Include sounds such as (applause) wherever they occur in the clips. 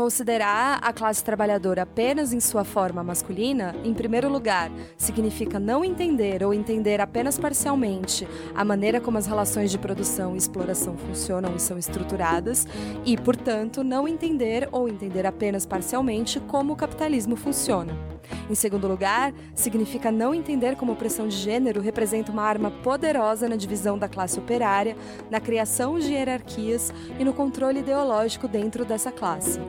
Considerar a classe trabalhadora apenas em sua forma masculina, em primeiro lugar, significa não entender ou entender apenas parcialmente a maneira como as relações de produção e exploração funcionam e são estruturadas, e, portanto, não entender ou entender apenas parcialmente como o capitalismo funciona. Em segundo lugar, significa não entender como a opressão de gênero representa uma arma poderosa na divisão da classe operária, na criação de hierarquias e no controle ideológico dentro dessa classe.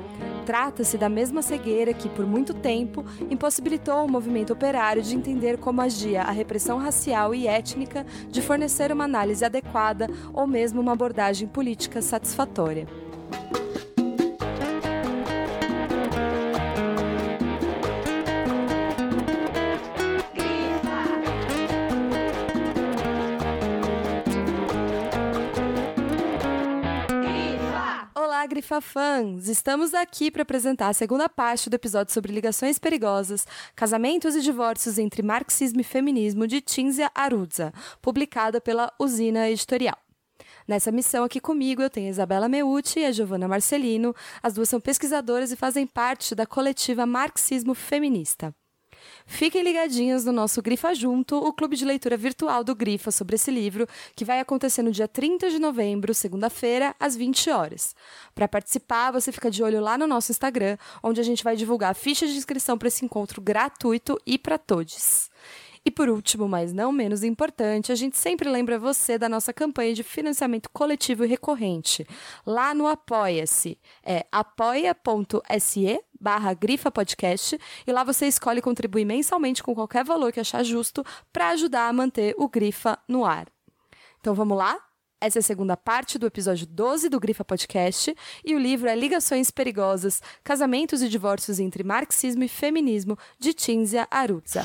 Trata-se da mesma cegueira que, por muito tempo, impossibilitou o movimento operário de entender como agia a repressão racial e étnica, de fornecer uma análise adequada ou mesmo uma abordagem política satisfatória. Grifafãs! Estamos aqui para apresentar a segunda parte do episódio sobre ligações perigosas, casamentos e divórcios entre marxismo e feminismo de Tinzia Aruzza, publicada pela Usina Editorial. Nessa missão aqui comigo eu tenho a Isabela Meucci e a Giovanna Marcelino. As duas são pesquisadoras e fazem parte da coletiva Marxismo Feminista. Fiquem ligadinhos no nosso Grifa Junto, o clube de leitura virtual do Grifa sobre esse livro, que vai acontecer no dia 30 de novembro, segunda-feira, às 20 horas. Para participar, você fica de olho lá no nosso Instagram, onde a gente vai divulgar fichas de inscrição para esse encontro gratuito e para todos. E por último, mas não menos importante, a gente sempre lembra você da nossa campanha de financiamento coletivo e recorrente. Lá no Apoia-se. É apoia.se barra Grifa Podcast e lá você escolhe contribuir mensalmente com qualquer valor que achar justo para ajudar a manter o Grifa no ar. Então vamos lá? Essa é a segunda parte do episódio 12 do Grifa Podcast e o livro é Ligações Perigosas, Casamentos e Divórcios entre Marxismo e Feminismo, de Tinzia Arutza.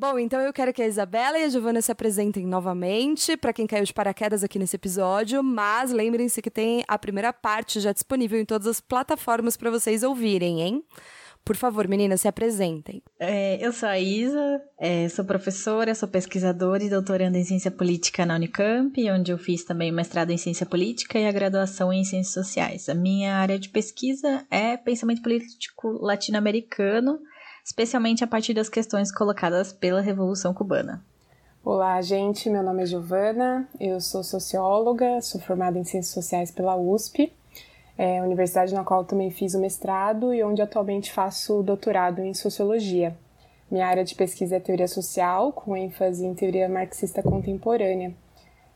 Bom, então eu quero que a Isabela e a Giovana se apresentem novamente, para quem caiu de paraquedas aqui nesse episódio, mas lembrem-se que tem a primeira parte já disponível em todas as plataformas para vocês ouvirem, hein? Por favor, meninas, se apresentem. É, eu sou a Isa, é, sou professora, sou pesquisadora e doutoranda em ciência política na Unicamp, onde eu fiz também mestrado em ciência política e a graduação em ciências sociais. A minha área de pesquisa é pensamento político latino-americano, especialmente a partir das questões colocadas pela Revolução Cubana. Olá, gente. Meu nome é Giovana, eu sou socióloga, sou formada em Ciências Sociais pela USP, é, universidade na qual também fiz o mestrado e onde atualmente faço doutorado em Sociologia. Minha área de pesquisa é Teoria Social, com ênfase em Teoria Marxista Contemporânea.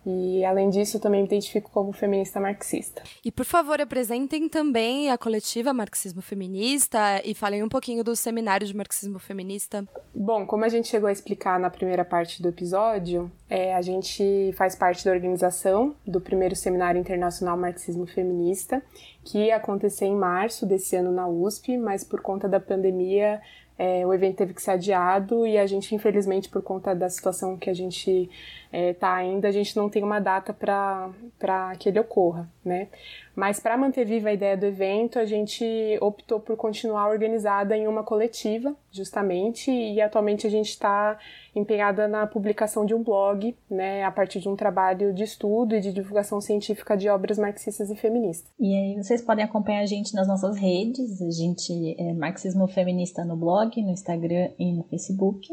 E, além disso, eu também me identifico como feminista marxista. E, por favor, apresentem também a coletiva Marxismo Feminista e falem um pouquinho do seminário de Marxismo Feminista. Bom, como a gente chegou a explicar na primeira parte do episódio, é, a gente faz parte da organização do primeiro Seminário Internacional Marxismo Feminista, que ia acontecer em março desse ano na USP, mas por conta da pandemia é, o evento teve que ser adiado e a gente, infelizmente, por conta da situação que a gente é, tá ainda, a gente não tem uma data para que ele ocorra, né? Mas para manter viva a ideia do evento, a gente optou por continuar organizada em uma coletiva, justamente, e atualmente a gente está empenhada na publicação de um blog, né, a partir de um trabalho de estudo e de divulgação científica de obras marxistas e feministas. E aí vocês podem acompanhar a gente nas nossas redes, a gente é Marxismo Feminista no blog, no Instagram e no Facebook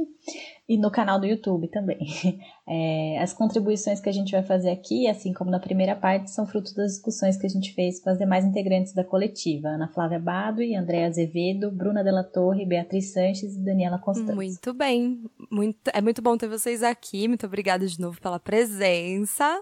e no canal do YouTube também. (laughs) É, as contribuições que a gente vai fazer aqui, assim como na primeira parte, são fruto das discussões que a gente fez com as demais integrantes da coletiva: Ana Flávia Badui, Andréa Azevedo, Bruna Della Torre, Beatriz Sanches e Daniela Constantino. Muito bem, muito, é muito bom ter vocês aqui. Muito obrigada de novo pela presença.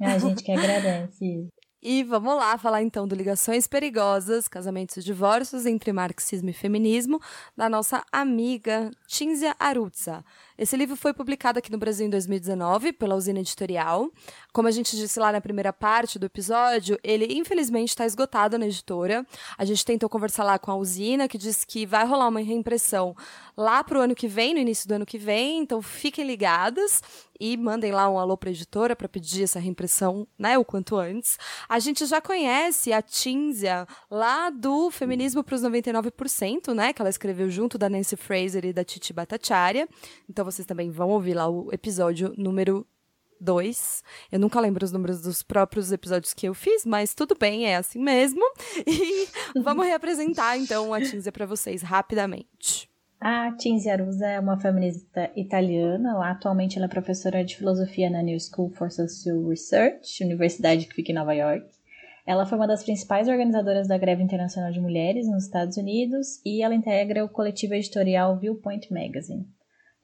A gente que (laughs) agradece. E vamos lá falar então do Ligações Perigosas, Casamentos e Divórcios entre Marxismo e Feminismo, da nossa amiga Tinzia Arutza. Esse livro foi publicado aqui no Brasil em 2019 pela Usina Editorial. Como a gente disse lá na primeira parte do episódio, ele infelizmente está esgotado na editora. A gente tentou conversar lá com a Usina, que disse que vai rolar uma reimpressão lá para o ano que vem, no início do ano que vem, então fiquem ligadas e mandem lá um alô para editora para pedir essa reimpressão, né, o quanto antes. A gente já conhece a Tinzia lá do Feminismo para os 99%, né, que ela escreveu junto da Nancy Fraser e da Titi Bhattacharya. Então vocês também vão ouvir lá o episódio número 2. Eu nunca lembro os números dos próprios episódios que eu fiz, mas tudo bem, é assim mesmo. (laughs) E vamos reapresentar então a Tinzia para vocês rapidamente. A Tinzia Arusa é uma feminista italiana. Lá, atualmente ela é professora de filosofia na New School for Social Research, universidade que fica em Nova York. Ela foi uma das principais organizadoras da Greve Internacional de Mulheres nos Estados Unidos e ela integra o coletivo editorial Viewpoint Magazine.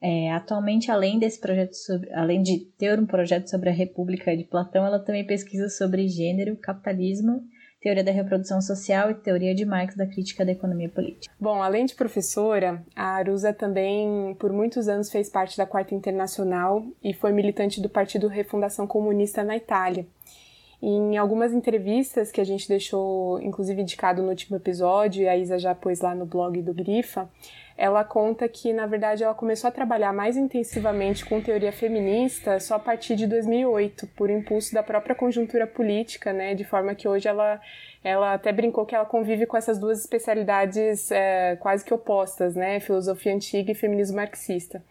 É, atualmente, além desse projeto sobre, além de ter um projeto sobre a República de Platão, ela também pesquisa sobre gênero, capitalismo, teoria da reprodução social e teoria de Marx da crítica da economia política. Bom, além de professora, a Arusa também por muitos anos fez parte da Quarta Internacional e foi militante do Partido Refundação Comunista na Itália. Em algumas entrevistas que a gente deixou, inclusive indicado no último episódio, e a Isa já pôs lá no blog do Grifa, ela conta que, na verdade, ela começou a trabalhar mais intensivamente com teoria feminista só a partir de 2008, por impulso da própria conjuntura política, né? De forma que hoje ela, ela até brincou que ela convive com essas duas especialidades é, quase que opostas, né? Filosofia antiga e feminismo marxista.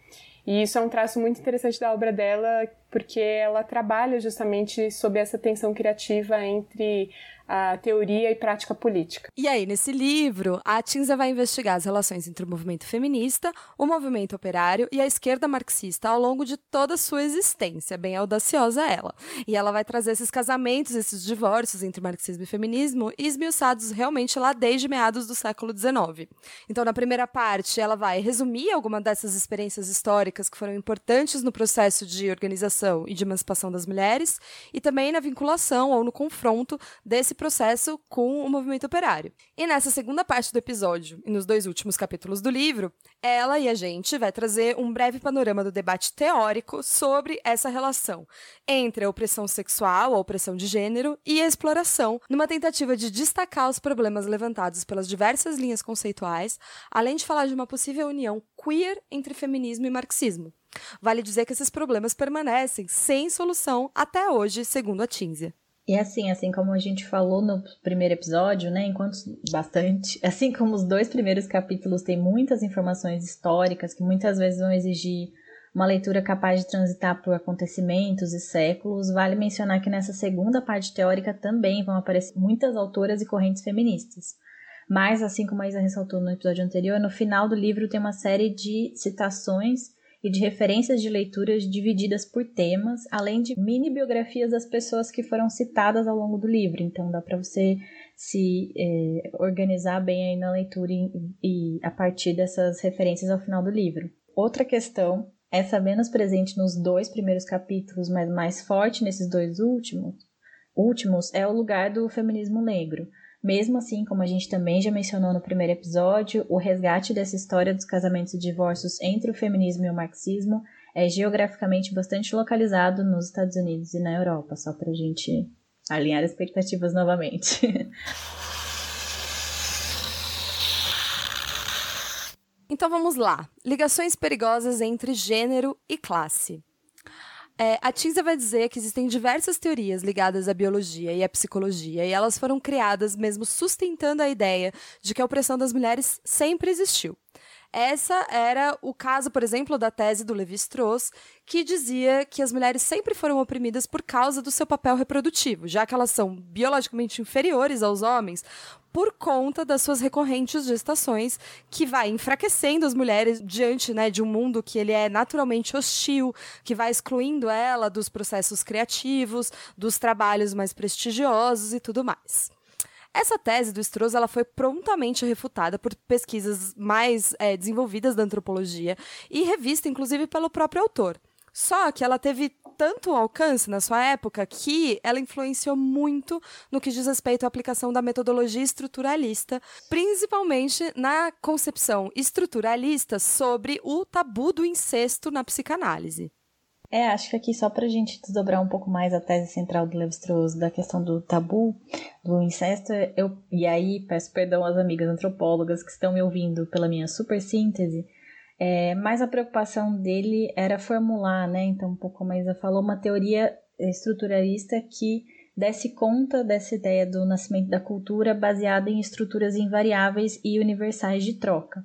E isso é um traço muito interessante da obra dela, porque ela trabalha justamente sob essa tensão criativa entre a teoria e prática política. E aí, nesse livro, a Tinza vai investigar as relações entre o movimento feminista, o movimento operário e a esquerda marxista ao longo de toda a sua existência, bem audaciosa ela. E ela vai trazer esses casamentos, esses divórcios entre marxismo e feminismo esmiuçados realmente lá desde meados do século XIX. Então, na primeira parte, ela vai resumir alguma dessas experiências históricas que foram importantes no processo de organização e de emancipação das mulheres, e também na vinculação ou no confronto desse esse processo com o movimento operário. E nessa segunda parte do episódio, e nos dois últimos capítulos do livro, ela e a gente vai trazer um breve panorama do debate teórico sobre essa relação entre a opressão sexual, a opressão de gênero e a exploração, numa tentativa de destacar os problemas levantados pelas diversas linhas conceituais, além de falar de uma possível união queer entre feminismo e marxismo. Vale dizer que esses problemas permanecem sem solução até hoje, segundo a Tinzia. E assim, assim como a gente falou no primeiro episódio, né, enquanto bastante, (laughs) assim como os dois primeiros capítulos têm muitas informações históricas que muitas vezes vão exigir uma leitura capaz de transitar por acontecimentos e séculos, vale mencionar que nessa segunda parte teórica também vão aparecer muitas autoras e correntes feministas. Mas, assim como a Isa ressaltou no episódio anterior, no final do livro tem uma série de citações e de referências de leituras divididas por temas, além de mini biografias das pessoas que foram citadas ao longo do livro. Então dá para você se é, organizar bem aí na leitura e, e a partir dessas referências ao final do livro. Outra questão, essa menos presente nos dois primeiros capítulos, mas mais forte nesses dois últimos, últimos é o lugar do feminismo negro. Mesmo assim, como a gente também já mencionou no primeiro episódio, o resgate dessa história dos casamentos e divórcios entre o feminismo e o marxismo é geograficamente bastante localizado nos Estados Unidos e na Europa, só para a gente alinhar expectativas novamente. (laughs) Então vamos lá. Ligações perigosas entre gênero e classe. É, a Tisa vai dizer que existem diversas teorias ligadas à biologia e à psicologia, e elas foram criadas mesmo sustentando a ideia de que a opressão das mulheres sempre existiu. Essa era o caso, por exemplo, da tese do Levi-Strauss, que dizia que as mulheres sempre foram oprimidas por causa do seu papel reprodutivo, já que elas são biologicamente inferiores aos homens, por conta das suas recorrentes gestações, que vai enfraquecendo as mulheres diante né, de um mundo que ele é naturalmente hostil, que vai excluindo ela dos processos criativos, dos trabalhos mais prestigiosos e tudo mais. Essa tese do Strauss ela foi prontamente refutada por pesquisas mais é, desenvolvidas da antropologia e revista, inclusive, pelo próprio autor. Só que ela teve tanto alcance na sua época que ela influenciou muito no que diz respeito à aplicação da metodologia estruturalista, principalmente na concepção estruturalista sobre o tabu do incesto na psicanálise. É, acho que aqui só para a gente desdobrar um pouco mais a tese central do Levi-Strauss da questão do tabu, do incesto, eu e aí peço perdão às amigas antropólogas que estão me ouvindo pela minha super síntese, é, mas a preocupação dele era formular, né? Então, um pouco a falou uma teoria estruturalista que desse conta dessa ideia do nascimento da cultura baseada em estruturas invariáveis e universais de troca.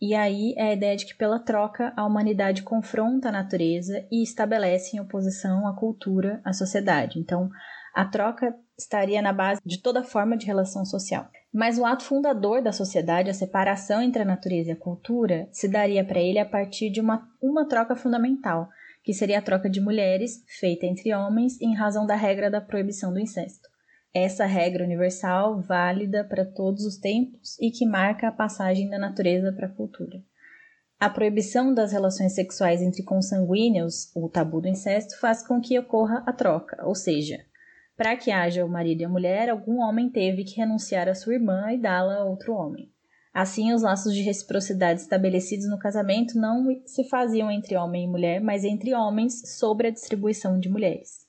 E aí é a ideia de que pela troca a humanidade confronta a natureza e estabelece em oposição a cultura, à sociedade. Então, a troca estaria na base de toda forma de relação social. Mas o ato fundador da sociedade, a separação entre a natureza e a cultura, se daria para ele a partir de uma, uma troca fundamental, que seria a troca de mulheres, feita entre homens, em razão da regra da proibição do incesto. Essa regra universal, válida para todos os tempos e que marca a passagem da natureza para a cultura. A proibição das relações sexuais entre consanguíneos, o tabu do incesto, faz com que ocorra a troca, ou seja, para que haja o marido e a mulher, algum homem teve que renunciar à sua irmã e dá-la a outro homem. Assim, os laços de reciprocidade estabelecidos no casamento não se faziam entre homem e mulher, mas entre homens sobre a distribuição de mulheres.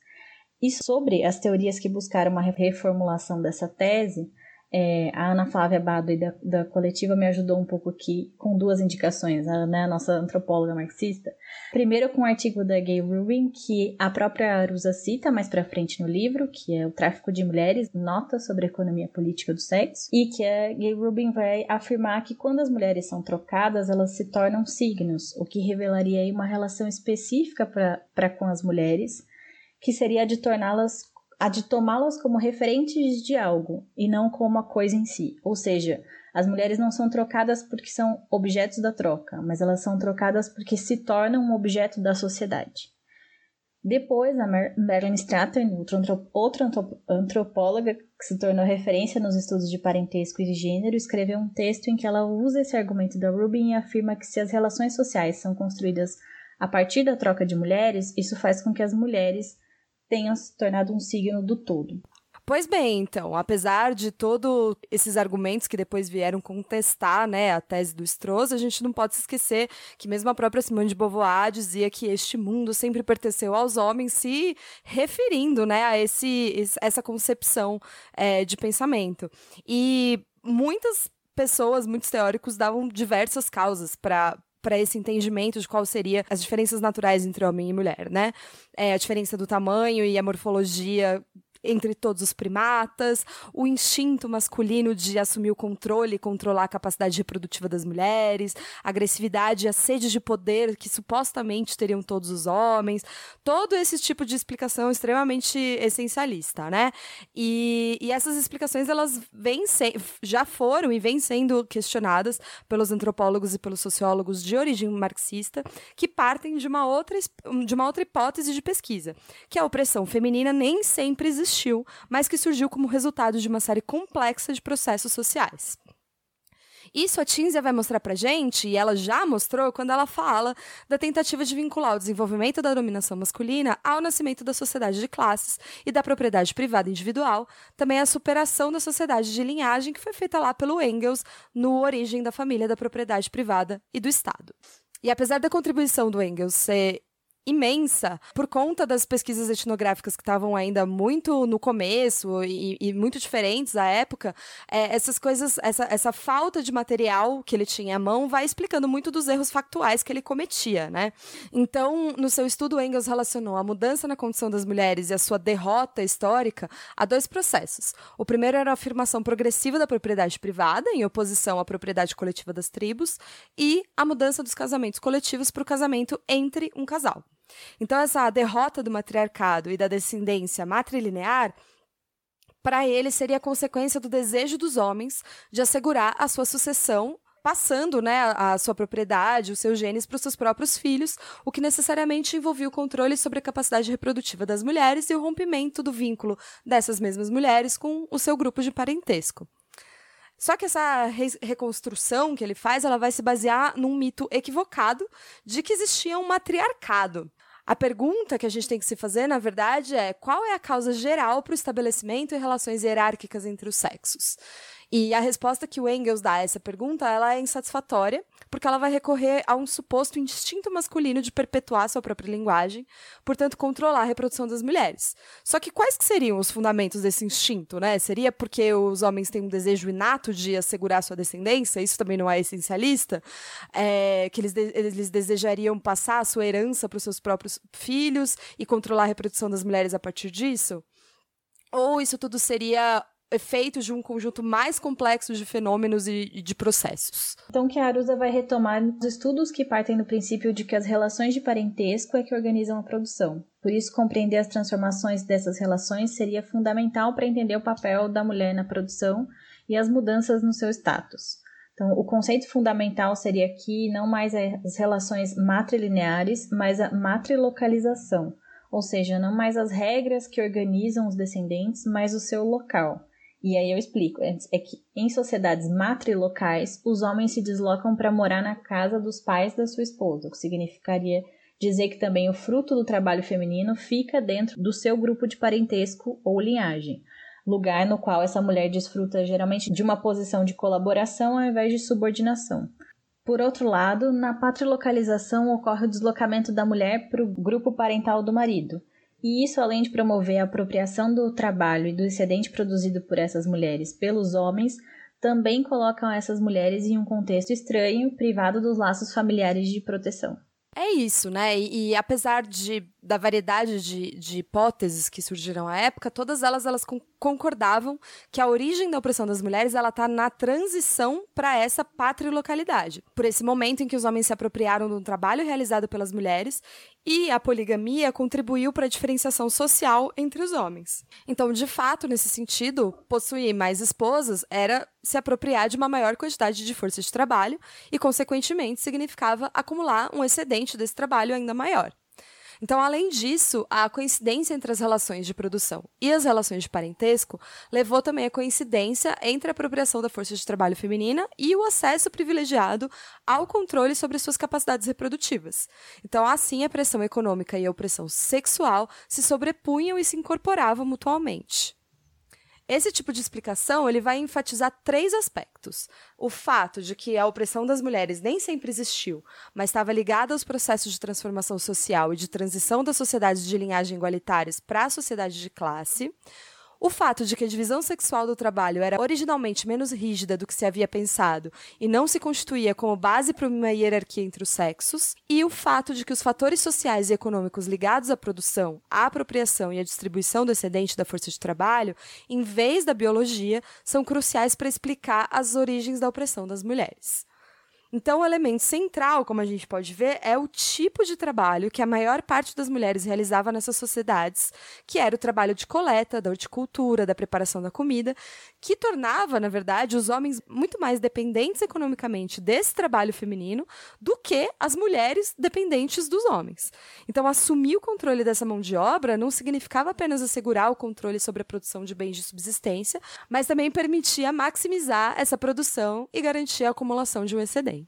E sobre as teorias que buscaram uma reformulação dessa tese, é, a Ana Flávia Badway da, da coletiva me ajudou um pouco aqui com duas indicações, a, né, nossa antropóloga marxista. Primeiro com um artigo da Gay Rubin, que a própria Arusa cita mais pra frente no livro, que é o tráfico de mulheres, nota sobre a economia política do sexo, e que a Gay Rubin vai afirmar que quando as mulheres são trocadas, elas se tornam signos, o que revelaria aí uma relação específica para com as mulheres, que seria a de torná-las a de tomá-las como referentes de algo e não como a coisa em si. Ou seja, as mulheres não são trocadas porque são objetos da troca, mas elas são trocadas porque se tornam um objeto da sociedade. Depois, a Marilyn Stratton, outra antropóloga que se tornou referência nos estudos de parentesco e de gênero, escreveu um texto em que ela usa esse argumento da Rubin e afirma que se as relações sociais são construídas a partir da troca de mulheres, isso faz com que as mulheres tenha se tornado um signo do todo. Pois bem, então, apesar de todos esses argumentos que depois vieram contestar né, a tese do Strauss, a gente não pode se esquecer que mesmo a própria Simone de Beauvoir dizia que este mundo sempre pertenceu aos homens, se referindo né, a esse, essa concepção é, de pensamento. E muitas pessoas, muitos teóricos, davam diversas causas para para esse entendimento de qual seria as diferenças naturais entre homem e mulher, né? É, a diferença do tamanho e a morfologia entre todos os primatas, o instinto masculino de assumir o controle e controlar a capacidade reprodutiva das mulheres, a agressividade e a sede de poder que supostamente teriam todos os homens, todo esse tipo de explicação extremamente essencialista, né? E, e essas explicações elas vêm se, já foram e vêm sendo questionadas pelos antropólogos e pelos sociólogos de origem marxista, que partem de uma outra, de uma outra hipótese de pesquisa, que a opressão feminina nem sempre existiu existiu, mas que surgiu como resultado de uma série complexa de processos sociais. Isso a Tinzia vai mostrar pra gente, e ela já mostrou quando ela fala da tentativa de vincular o desenvolvimento da dominação masculina ao nascimento da sociedade de classes e da propriedade privada individual, também a superação da sociedade de linhagem que foi feita lá pelo Engels no Origem da Família da Propriedade Privada e do Estado. E apesar da contribuição do Engels ser imensa por conta das pesquisas etnográficas que estavam ainda muito no começo e, e muito diferentes à época, é, essas coisas, essa, essa falta de material que ele tinha à mão vai explicando muito dos erros factuais que ele cometia, né? Então, no seu estudo, Engels relacionou a mudança na condição das mulheres e a sua derrota histórica a dois processos. O primeiro era a afirmação progressiva da propriedade privada, em oposição à propriedade coletiva das tribos, e a mudança dos casamentos coletivos para o casamento entre um casal. Então, essa derrota do matriarcado e da descendência matrilinear para ele seria consequência do desejo dos homens de assegurar a sua sucessão, passando né, a sua propriedade, os seus genes para os seus próprios filhos, o que necessariamente envolvia o controle sobre a capacidade reprodutiva das mulheres e o rompimento do vínculo dessas mesmas mulheres com o seu grupo de parentesco. Só que essa re reconstrução que ele faz, ela vai se basear num mito equivocado de que existia um matriarcado. A pergunta que a gente tem que se fazer, na verdade, é qual é a causa geral para o estabelecimento e relações hierárquicas entre os sexos? E a resposta que o Engels dá a essa pergunta, ela é insatisfatória, porque ela vai recorrer a um suposto instinto masculino de perpetuar sua própria linguagem, portanto controlar a reprodução das mulheres. Só que quais que seriam os fundamentos desse instinto, né? Seria porque os homens têm um desejo inato de assegurar sua descendência? Isso também não é essencialista? É, que eles, de eles desejariam passar a sua herança para os seus próprios filhos e controlar a reprodução das mulheres a partir disso? Ou isso tudo seria efeitos de um conjunto mais complexo de fenômenos e de processos. Então, que a Arusa vai retomar os estudos que partem do princípio de que as relações de parentesco é que organizam a produção. Por isso, compreender as transformações dessas relações seria fundamental para entender o papel da mulher na produção e as mudanças no seu status. Então, o conceito fundamental seria aqui não mais as relações matrilineares, mas a matrilocalização, ou seja, não mais as regras que organizam os descendentes, mas o seu local. E aí eu explico, é, é que em sociedades matrilocais, os homens se deslocam para morar na casa dos pais da sua esposa, o que significaria dizer que também o fruto do trabalho feminino fica dentro do seu grupo de parentesco ou linhagem, lugar no qual essa mulher desfruta geralmente de uma posição de colaboração ao invés de subordinação. Por outro lado, na patrilocalização ocorre o deslocamento da mulher para o grupo parental do marido, e isso, além de promover a apropriação do trabalho e do excedente produzido por essas mulheres pelos homens, também colocam essas mulheres em um contexto estranho, privado dos laços familiares de proteção. É isso, né? E, e apesar de da variedade de, de, hipóteses que surgiram à época, todas elas elas concordavam que a origem da opressão das mulheres ela está na transição para essa patrilocalidade, por esse momento em que os homens se apropriaram um trabalho realizado pelas mulheres e a poligamia contribuiu para a diferenciação social entre os homens. Então, de fato, nesse sentido, possuir mais esposas era se apropriar de uma maior quantidade de força de trabalho e, consequentemente, significava acumular um excedente desse trabalho ainda maior. Então, além disso, a coincidência entre as relações de produção e as relações de parentesco levou também a coincidência entre a apropriação da força de trabalho feminina e o acesso privilegiado ao controle sobre suas capacidades reprodutivas. Então, assim, a pressão econômica e a opressão sexual se sobrepunham e se incorporavam mutualmente. Esse tipo de explicação ele vai enfatizar três aspectos: o fato de que a opressão das mulheres nem sempre existiu, mas estava ligada aos processos de transformação social e de transição das sociedades de linhagem igualitárias para a sociedade de classe. O fato de que a divisão sexual do trabalho era originalmente menos rígida do que se havia pensado e não se constituía como base para uma hierarquia entre os sexos, e o fato de que os fatores sociais e econômicos ligados à produção, à apropriação e à distribuição do excedente da força de trabalho, em vez da biologia, são cruciais para explicar as origens da opressão das mulheres. Então, o elemento central, como a gente pode ver, é o tipo de trabalho que a maior parte das mulheres realizava nessas sociedades, que era o trabalho de coleta, da horticultura, da preparação da comida, que tornava, na verdade, os homens muito mais dependentes economicamente desse trabalho feminino do que as mulheres dependentes dos homens. Então, assumir o controle dessa mão de obra não significava apenas assegurar o controle sobre a produção de bens de subsistência, mas também permitia maximizar essa produção e garantir a acumulação de um excedente.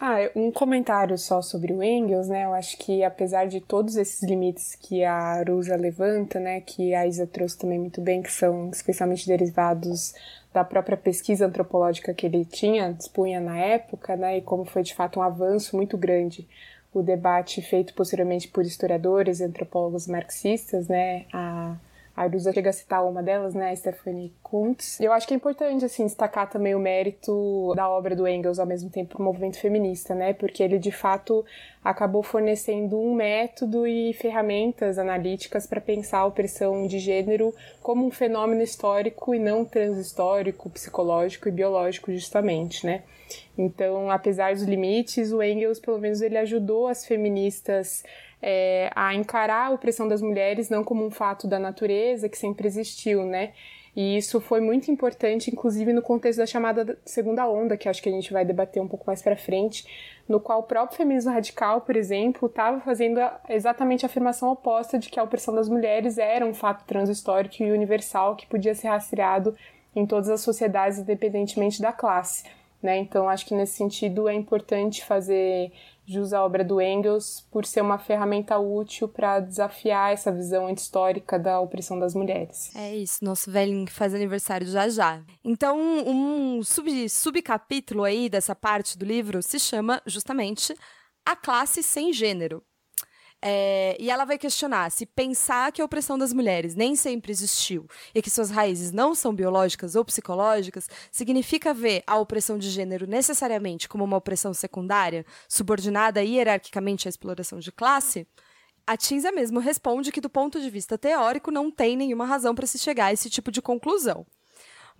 Ah, um comentário só sobre o Engels, né? Eu acho que apesar de todos esses limites que a Arusa levanta, né, que a Isa trouxe também muito bem, que são especialmente derivados da própria pesquisa antropológica que ele tinha, dispunha na época, né, e como foi de fato um avanço muito grande o debate feito posteriormente por historiadores antropólogos marxistas, né, a a Arusa chega a citar uma delas, né, a Stephanie Kuntz. Eu acho que é importante, assim, destacar também o mérito da obra do Engels ao mesmo tempo pro movimento feminista, né, porque ele, de fato, acabou fornecendo um método e ferramentas analíticas para pensar a opressão de gênero como um fenômeno histórico e não transhistórico, psicológico e biológico, justamente, né. Então, apesar dos limites, o Engels, pelo menos, ele ajudou as feministas é, a encarar a opressão das mulheres não como um fato da natureza que sempre existiu, né? E isso foi muito importante, inclusive no contexto da chamada segunda onda, que acho que a gente vai debater um pouco mais para frente, no qual o próprio feminismo radical, por exemplo, estava fazendo exatamente a afirmação oposta de que a opressão das mulheres era um fato transhistórico e universal que podia ser rastreado em todas as sociedades, independentemente da classe. Né? Então, acho que nesse sentido é importante fazer jus à obra do Engels por ser uma ferramenta útil para desafiar essa visão histórica da opressão das mulheres. É isso, nosso velhinho que faz aniversário já já. Então, um sub, subcapítulo aí dessa parte do livro se chama justamente A Classe Sem Gênero. É, e ela vai questionar se pensar que a opressão das mulheres nem sempre existiu e que suas raízes não são biológicas ou psicológicas significa ver a opressão de gênero necessariamente como uma opressão secundária, subordinada hierarquicamente à exploração de classe. A Tinza mesmo responde que, do ponto de vista teórico, não tem nenhuma razão para se chegar a esse tipo de conclusão.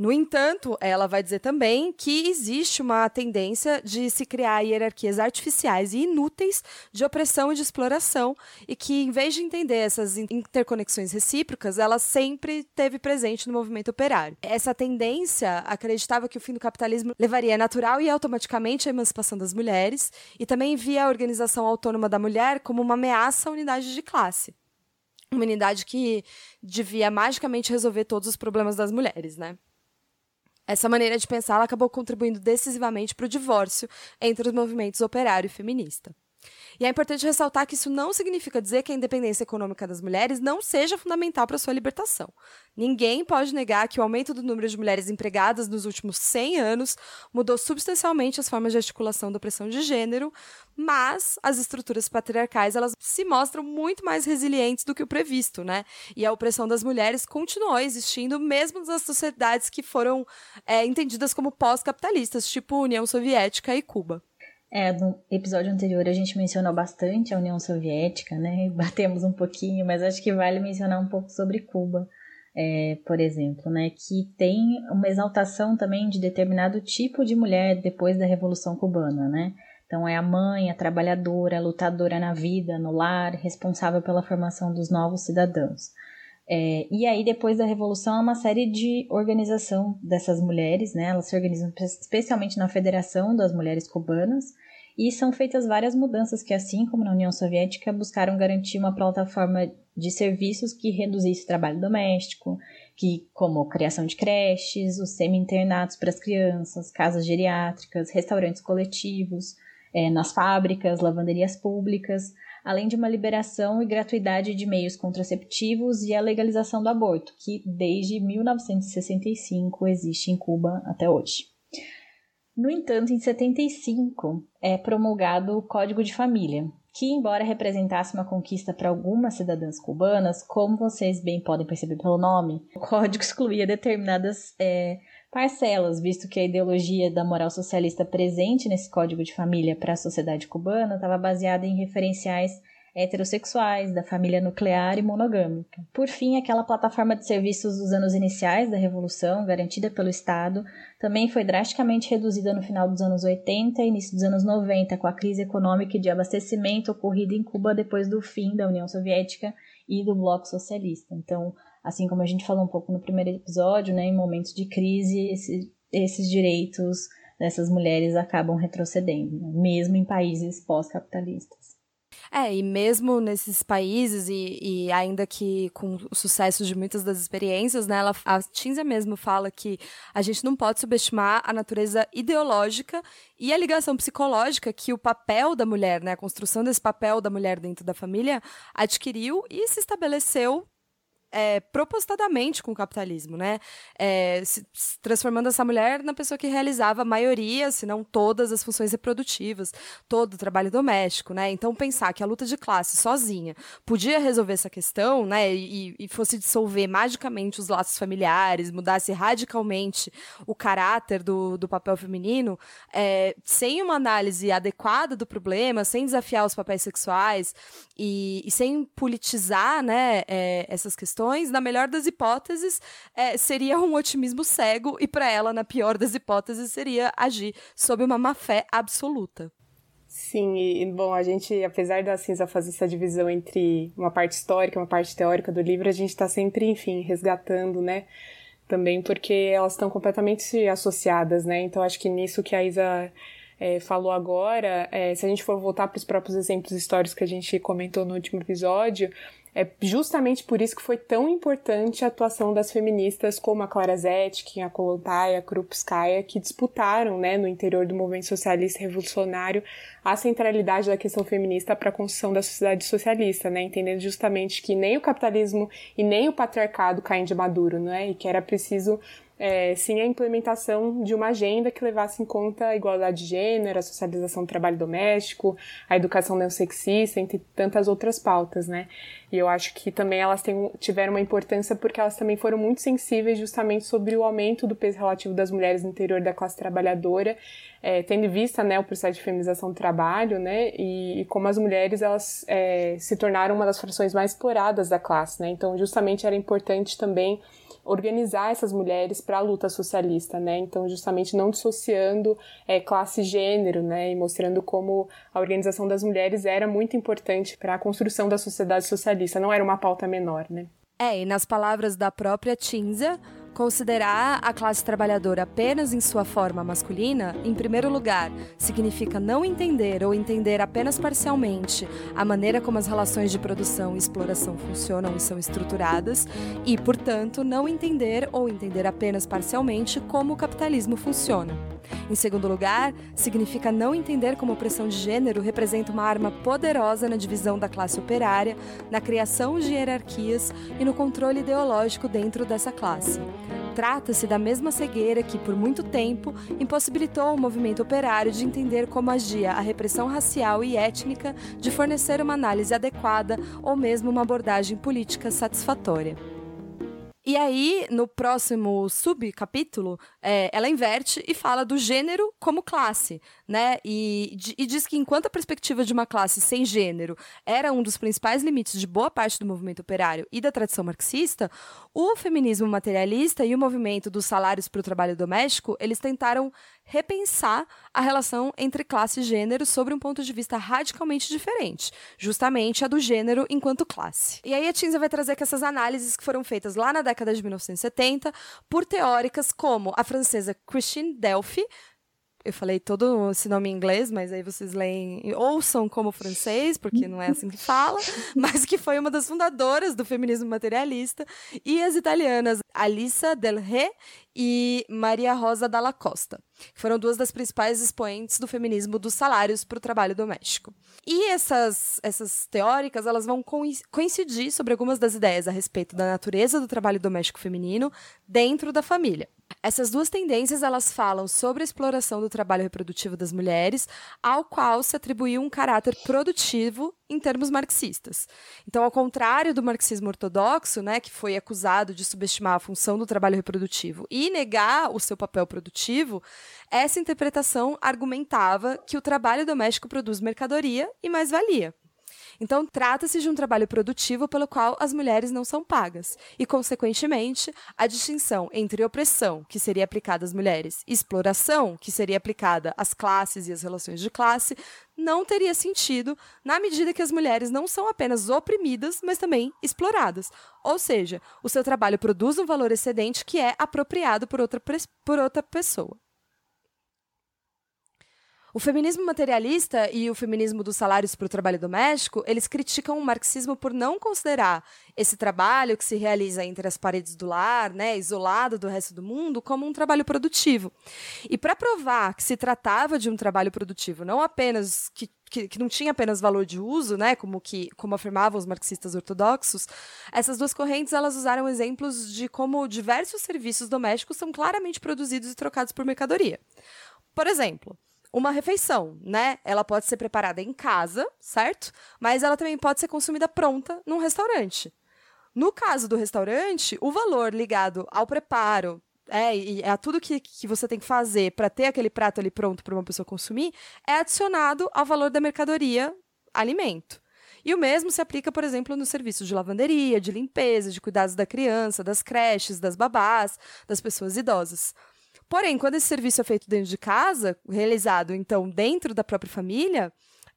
No entanto, ela vai dizer também que existe uma tendência de se criar hierarquias artificiais e inúteis de opressão e de exploração, e que, em vez de entender essas interconexões recíprocas, ela sempre teve presente no movimento operário. Essa tendência acreditava que o fim do capitalismo levaria natural e automaticamente à emancipação das mulheres, e também via a organização autônoma da mulher como uma ameaça à unidade de classe uma unidade que devia magicamente resolver todos os problemas das mulheres, né? Essa maneira de pensar acabou contribuindo decisivamente para o divórcio entre os movimentos operário e feminista. E é importante ressaltar que isso não significa dizer que a independência econômica das mulheres não seja fundamental para sua libertação. Ninguém pode negar que o aumento do número de mulheres empregadas nos últimos 100 anos mudou substancialmente as formas de articulação da opressão de gênero, mas as estruturas patriarcais elas se mostram muito mais resilientes do que o previsto, né? E a opressão das mulheres continuou existindo mesmo nas sociedades que foram é, entendidas como pós-capitalistas, tipo União Soviética e Cuba. É, no episódio anterior a gente mencionou bastante a União Soviética, né? (laughs) Batemos um pouquinho, mas acho que vale mencionar um pouco sobre Cuba, é, por exemplo, né? Que tem uma exaltação também de determinado tipo de mulher depois da Revolução Cubana, né? Então é a mãe, a trabalhadora, a lutadora na vida, no lar, responsável pela formação dos novos cidadãos. É, e aí, depois da Revolução, há uma série de organização dessas mulheres, né? Elas se organizam especialmente na Federação das Mulheres Cubanas, e são feitas várias mudanças que, assim como na União Soviética, buscaram garantir uma plataforma de serviços que reduzisse o trabalho doméstico, que como criação de creches, os semi-internatos para as crianças, casas geriátricas, restaurantes coletivos, é, nas fábricas, lavanderias públicas, além de uma liberação e gratuidade de meios contraceptivos e a legalização do aborto, que desde 1965 existe em Cuba até hoje. No entanto, em 75 é promulgado o Código de Família, que, embora representasse uma conquista para algumas cidadãs cubanas, como vocês bem podem perceber pelo nome, o código (laughs) excluía determinadas é, parcelas, visto que a ideologia da moral socialista presente nesse código de família para a sociedade cubana estava baseada em referenciais heterossexuais, da família nuclear e monogâmica. Por fim, aquela plataforma de serviços dos anos iniciais da Revolução, garantida pelo Estado, também foi drasticamente reduzida no final dos anos 80 e início dos anos 90, com a crise econômica e de abastecimento ocorrida em Cuba depois do fim da União Soviética e do Bloco Socialista. Então, assim como a gente falou um pouco no primeiro episódio, né, em momentos de crise, esse, esses direitos dessas mulheres acabam retrocedendo, né, mesmo em países pós-capitalistas. É, e mesmo nesses países, e, e, ainda que com o sucesso de muitas das experiências, né, ela, a Tinzia mesmo fala que a gente não pode subestimar a natureza ideológica e a ligação psicológica que o papel da mulher, né, a construção desse papel da mulher dentro da família adquiriu e se estabeleceu é, propositadamente com o capitalismo, né? É, se, se transformando essa mulher na pessoa que realizava a maioria, se não todas as funções reprodutivas, todo o trabalho doméstico, né? Então pensar que a luta de classe sozinha podia resolver essa questão, né? E, e fosse dissolver magicamente os laços familiares, mudasse radicalmente o caráter do, do papel feminino, é, sem uma análise adequada do problema, sem desafiar os papéis sexuais e, e sem politizar, né? É, essas questões questões, na melhor das hipóteses, é, seria um otimismo cego, e para ela, na pior das hipóteses, seria agir sob uma má fé absoluta. Sim, e bom, a gente, apesar da Cinza fazer essa divisão entre uma parte histórica e uma parte teórica do livro, a gente está sempre, enfim, resgatando, né? Também porque elas estão completamente associadas, né? Então acho que nisso que a Isa é, falou agora, é, se a gente for voltar para os próprios exemplos históricos que a gente comentou no último episódio, é justamente por isso que foi tão importante a atuação das feministas como a Clara Zetkin, a Kolontai, a Krupskaya, que disputaram, né, no interior do movimento socialista revolucionário, a centralidade da questão feminista para a construção da sociedade socialista, né, entendendo justamente que nem o capitalismo e nem o patriarcado caem de maduro, né, e que era preciso é, sim a implementação de uma agenda que levasse em conta a igualdade de gênero, a socialização do trabalho doméstico, a educação não sexista, entre tantas outras pautas, né? E eu acho que também elas têm, tiveram uma importância porque elas também foram muito sensíveis justamente sobre o aumento do peso relativo das mulheres no interior da classe trabalhadora, é, tendo em vista né, o processo de feminização do trabalho, né? E, e como as mulheres elas é, se tornaram uma das frações mais exploradas da classe, né? Então, justamente era importante também organizar essas mulheres para a luta socialista, né? Então, justamente não dissociando é, classe e gênero, né? E mostrando como a organização das mulheres era muito importante para a construção da sociedade socialista, não era uma pauta menor, né? É, e nas palavras da própria Tinza, Considerar a classe trabalhadora apenas em sua forma masculina, em primeiro lugar, significa não entender ou entender apenas parcialmente a maneira como as relações de produção e exploração funcionam e são estruturadas, e, portanto, não entender ou entender apenas parcialmente como o capitalismo funciona. Em segundo lugar, significa não entender como a opressão de gênero representa uma arma poderosa na divisão da classe operária, na criação de hierarquias e no controle ideológico dentro dessa classe. Trata-se da mesma cegueira que, por muito tempo, impossibilitou o movimento operário de entender como agia a repressão racial e étnica, de fornecer uma análise adequada ou mesmo uma abordagem política satisfatória. E aí, no próximo subcapítulo, é, ela inverte e fala do gênero como classe, né? E, e, diz que enquanto a perspectiva de uma classe sem gênero era um dos principais limites de boa parte do movimento operário e da tradição marxista, o feminismo materialista e o movimento dos salários para o trabalho doméstico, eles tentaram repensar a relação entre classe e gênero sobre um ponto de vista radicalmente diferente, justamente a do gênero enquanto classe. E aí a Tinza vai trazer que essas análises que foram feitas lá na década de 1970 por teóricas como a francesa Christine Delphi, eu falei todo esse nome em inglês, mas aí vocês leem, ouçam como francês, porque não é assim que fala, (laughs) mas que foi uma das fundadoras do feminismo materialista, e as italianas Alissa Del Rey e Maria Rosa Dalla Costa, que foram duas das principais expoentes do feminismo dos salários para o trabalho doméstico. E essas, essas teóricas elas vão coincidir sobre algumas das ideias a respeito da natureza do trabalho doméstico feminino dentro da família. Essas duas tendências elas falam sobre a exploração do trabalho reprodutivo das mulheres, ao qual se atribuiu um caráter produtivo em termos marxistas. Então, ao contrário do marxismo ortodoxo, né, que foi acusado de subestimar a função do trabalho reprodutivo e negar o seu papel produtivo, essa interpretação argumentava que o trabalho doméstico produz mercadoria e mais-valia. Então, trata-se de um trabalho produtivo pelo qual as mulheres não são pagas, e, consequentemente, a distinção entre opressão, que seria aplicada às mulheres, e exploração, que seria aplicada às classes e às relações de classe, não teria sentido na medida que as mulheres não são apenas oprimidas, mas também exploradas. Ou seja, o seu trabalho produz um valor excedente que é apropriado por outra, por outra pessoa. O feminismo materialista e o feminismo dos salários para o trabalho doméstico, eles criticam o marxismo por não considerar esse trabalho que se realiza entre as paredes do lar, né, isolado do resto do mundo, como um trabalho produtivo. E para provar que se tratava de um trabalho produtivo, não apenas que que, que, não tinha apenas valor de uso, né, como que como afirmavam os marxistas ortodoxos, essas duas correntes elas usaram exemplos de como diversos serviços domésticos são claramente produzidos e trocados por mercadoria. Por exemplo, uma refeição, né? Ela pode ser preparada em casa, certo? Mas ela também pode ser consumida pronta num restaurante. No caso do restaurante, o valor ligado ao preparo, é, e a tudo que, que você tem que fazer para ter aquele prato ali pronto para uma pessoa consumir, é adicionado ao valor da mercadoria alimento. E o mesmo se aplica, por exemplo, nos serviços de lavanderia, de limpeza, de cuidados da criança, das creches, das babás, das pessoas idosas. Porém, quando esse serviço é feito dentro de casa, realizado então dentro da própria família,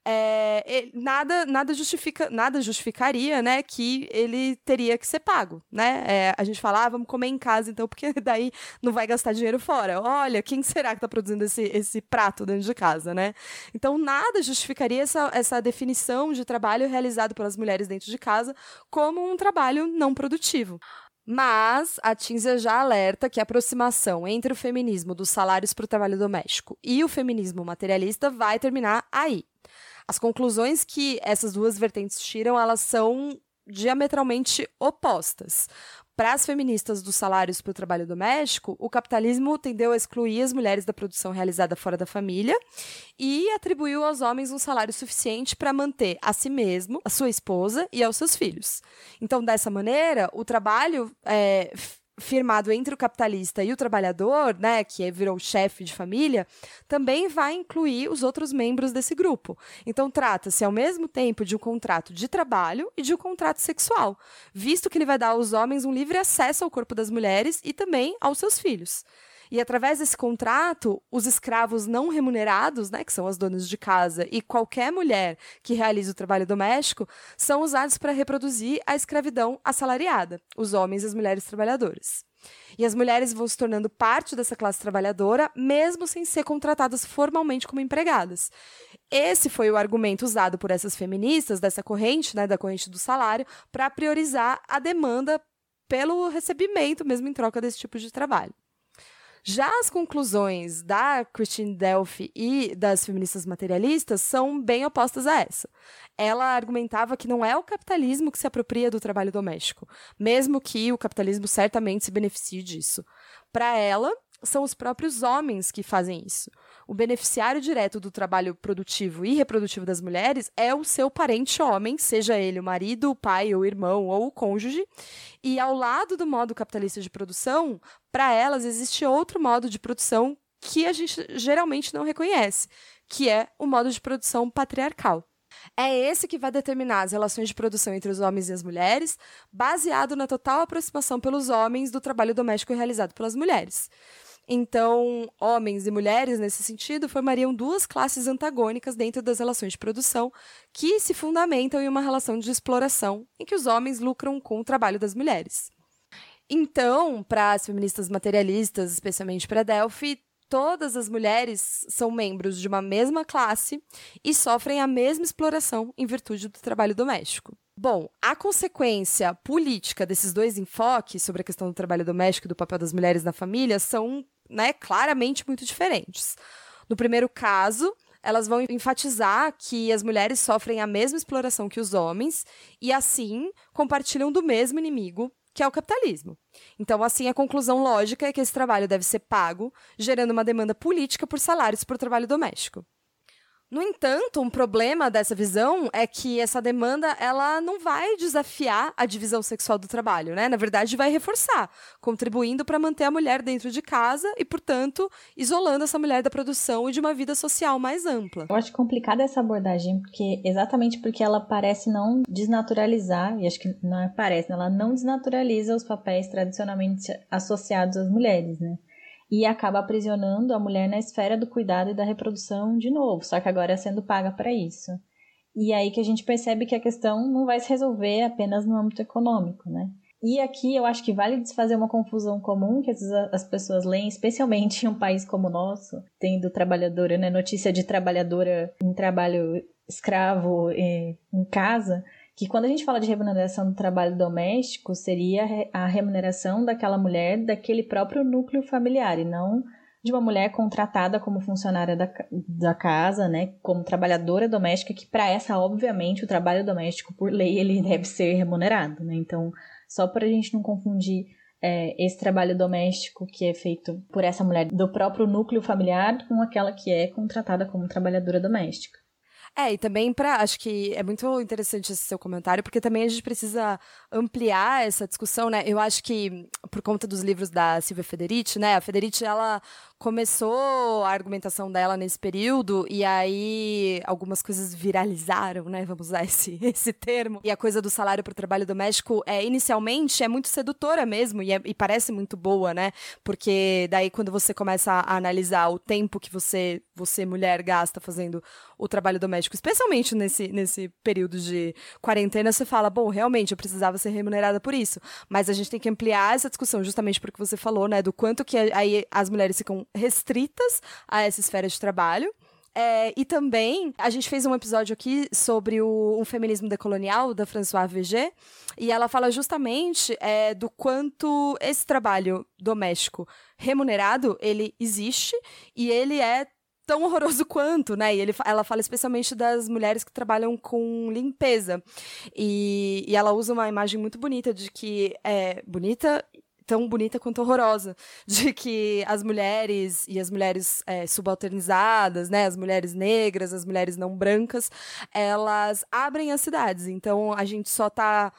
é, nada, nada justifica, nada justificaria, né, que ele teria que ser pago, né? É, a gente fala, ah, vamos comer em casa, então, porque (laughs) daí não vai gastar dinheiro fora. Olha, quem será que está produzindo esse, esse prato dentro de casa, né? Então, nada justificaria essa, essa definição de trabalho realizado pelas mulheres dentro de casa como um trabalho não produtivo. Mas a Tinzia já alerta que a aproximação entre o feminismo dos salários para o trabalho doméstico e o feminismo materialista vai terminar aí. As conclusões que essas duas vertentes tiram, elas são diametralmente opostas. Para as feministas dos salários para o trabalho doméstico, o capitalismo tendeu a excluir as mulheres da produção realizada fora da família e atribuiu aos homens um salário suficiente para manter a si mesmo, a sua esposa e aos seus filhos. Então, dessa maneira, o trabalho é, firmado entre o capitalista e o trabalhador, né, que virou chefe de família, também vai incluir os outros membros desse grupo. Então trata-se ao mesmo tempo de um contrato de trabalho e de um contrato sexual, visto que ele vai dar aos homens um livre acesso ao corpo das mulheres e também aos seus filhos. E através desse contrato, os escravos não remunerados, né, que são as donas de casa, e qualquer mulher que realize o trabalho doméstico, são usados para reproduzir a escravidão assalariada, os homens e as mulheres trabalhadoras. E as mulheres vão se tornando parte dessa classe trabalhadora, mesmo sem ser contratadas formalmente como empregadas. Esse foi o argumento usado por essas feministas dessa corrente, né, da corrente do salário, para priorizar a demanda pelo recebimento mesmo em troca desse tipo de trabalho. Já as conclusões da Christine Delphi e das feministas materialistas são bem opostas a essa. Ela argumentava que não é o capitalismo que se apropria do trabalho doméstico, mesmo que o capitalismo certamente se beneficie disso. Para ela, são os próprios homens que fazem isso. O beneficiário direto do trabalho produtivo e reprodutivo das mulheres é o seu parente homem, seja ele o marido, o pai, o irmão ou o cônjuge. E ao lado do modo capitalista de produção, para elas existe outro modo de produção que a gente geralmente não reconhece, que é o modo de produção patriarcal. É esse que vai determinar as relações de produção entre os homens e as mulheres, baseado na total aproximação pelos homens do trabalho doméstico realizado pelas mulheres. Então, homens e mulheres, nesse sentido, formariam duas classes antagônicas dentro das relações de produção que se fundamentam em uma relação de exploração em que os homens lucram com o trabalho das mulheres. Então, para as feministas materialistas, especialmente para Delphi, todas as mulheres são membros de uma mesma classe e sofrem a mesma exploração em virtude do trabalho doméstico. Bom, a consequência política desses dois enfoques sobre a questão do trabalho doméstico e do papel das mulheres na família são né, claramente muito diferentes. No primeiro caso, elas vão enfatizar que as mulheres sofrem a mesma exploração que os homens e, assim, compartilham do mesmo inimigo, que é o capitalismo. Então, assim, a conclusão lógica é que esse trabalho deve ser pago, gerando uma demanda política por salários o trabalho doméstico. No entanto, um problema dessa visão é que essa demanda ela não vai desafiar a divisão sexual do trabalho, né? Na verdade, vai reforçar, contribuindo para manter a mulher dentro de casa e, portanto, isolando essa mulher da produção e de uma vida social mais ampla. Eu acho complicada essa abordagem, porque exatamente porque ela parece não desnaturalizar, e acho que não é parece, ela não desnaturaliza os papéis tradicionalmente associados às mulheres, né? E acaba aprisionando a mulher na esfera do cuidado e da reprodução de novo, só que agora é sendo paga para isso. E aí que a gente percebe que a questão não vai se resolver apenas no âmbito econômico, né? E aqui eu acho que vale desfazer uma confusão comum que as pessoas leem, especialmente em um país como o nosso, tendo trabalhadora, né, notícia de trabalhadora em trabalho escravo em casa, que quando a gente fala de remuneração do trabalho doméstico, seria a remuneração daquela mulher daquele próprio núcleo familiar, e não de uma mulher contratada como funcionária da, da casa, né, como trabalhadora doméstica, que para essa, obviamente, o trabalho doméstico, por lei, ele deve ser remunerado, né, então, só para a gente não confundir é, esse trabalho doméstico que é feito por essa mulher do próprio núcleo familiar com aquela que é contratada como trabalhadora doméstica. É, e também para. Acho que é muito interessante esse seu comentário, porque também a gente precisa ampliar essa discussão, né? Eu acho que, por conta dos livros da Silvia Federici, né? A Federici, ela começou a argumentação dela nesse período e aí algumas coisas viralizaram, né? Vamos usar (laughs) esse, esse termo. E a coisa do salário para o trabalho doméstico é inicialmente é muito sedutora mesmo e, é, e, parece muito boa, né? Porque daí quando você começa a analisar o tempo que você, você mulher gasta fazendo o trabalho doméstico, especialmente nesse, nesse período de quarentena, você fala, bom, realmente eu precisava ser remunerada por isso. Mas a gente tem que ampliar essa discussão justamente porque você falou, né? Do quanto que aí as mulheres ficam restritas a essa esfera de trabalho. É, e também, a gente fez um episódio aqui sobre o, feminismo decolonial, da Françoise VG, e ela fala justamente é, do quanto esse trabalho doméstico remunerado, ele existe, e ele é tão horroroso (laughs) quanto, né? E ele, ela fala especialmente das mulheres que trabalham com limpeza. E, e ela usa uma imagem muito bonita de que é bonita tão bonita quanto horrorosa, (laughs) de que as mulheres e as mulheres é, subalternizadas, né, as mulheres negras, as mulheres não brancas, elas abrem as cidades. Então a gente só está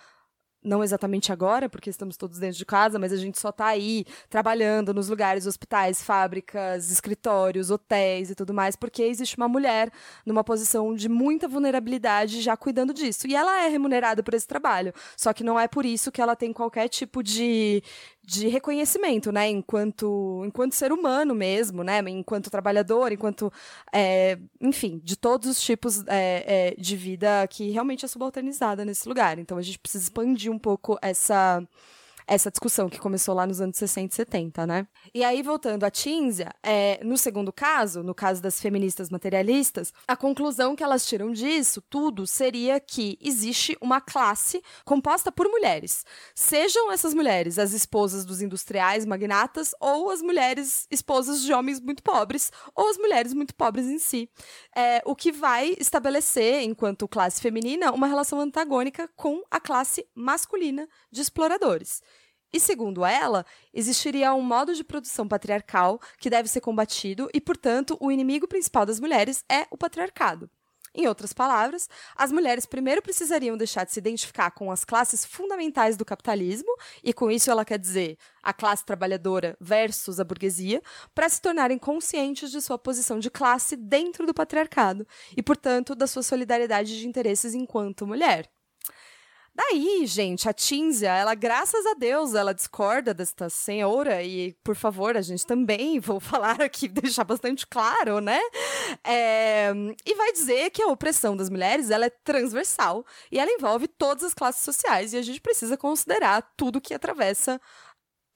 não exatamente agora, porque estamos todos dentro de casa, mas a gente só está aí trabalhando nos lugares, hospitais, fábricas, escritórios, hotéis e tudo mais, porque existe uma mulher numa posição de muita vulnerabilidade já cuidando disso. E ela é remunerada por esse trabalho. Só que não é por isso que ela tem qualquer tipo de, de reconhecimento, né? Enquanto, enquanto ser humano mesmo, né? Enquanto trabalhador, enquanto. É, enfim, de todos os tipos é, é, de vida que realmente é subalternizada nesse lugar. Então a gente precisa expandir um pouco essa essa discussão que começou lá nos anos 60 e 70, né? E aí, voltando à Tinzia, é, no segundo caso, no caso das feministas materialistas, a conclusão que elas tiram disso tudo seria que existe uma classe composta por mulheres. Sejam essas mulheres as esposas dos industriais magnatas ou as mulheres esposas de homens muito pobres ou as mulheres muito pobres em si. É, o que vai estabelecer, enquanto classe feminina, uma relação antagônica com a classe masculina de exploradores. E segundo ela, existiria um modo de produção patriarcal que deve ser combatido e, portanto, o inimigo principal das mulheres é o patriarcado. Em outras palavras, as mulheres primeiro precisariam deixar de se identificar com as classes fundamentais do capitalismo, e com isso ela quer dizer a classe trabalhadora versus a burguesia, para se tornarem conscientes de sua posição de classe dentro do patriarcado e, portanto, da sua solidariedade de interesses enquanto mulher. Daí, gente, a Tinzia, ela, graças a Deus, ela discorda desta senhora e, por favor, a gente também, (laughs) vou falar aqui, deixar bastante claro, né? É, e vai dizer que a opressão das mulheres, ela é transversal e ela envolve todas as classes sociais e a gente precisa considerar tudo que atravessa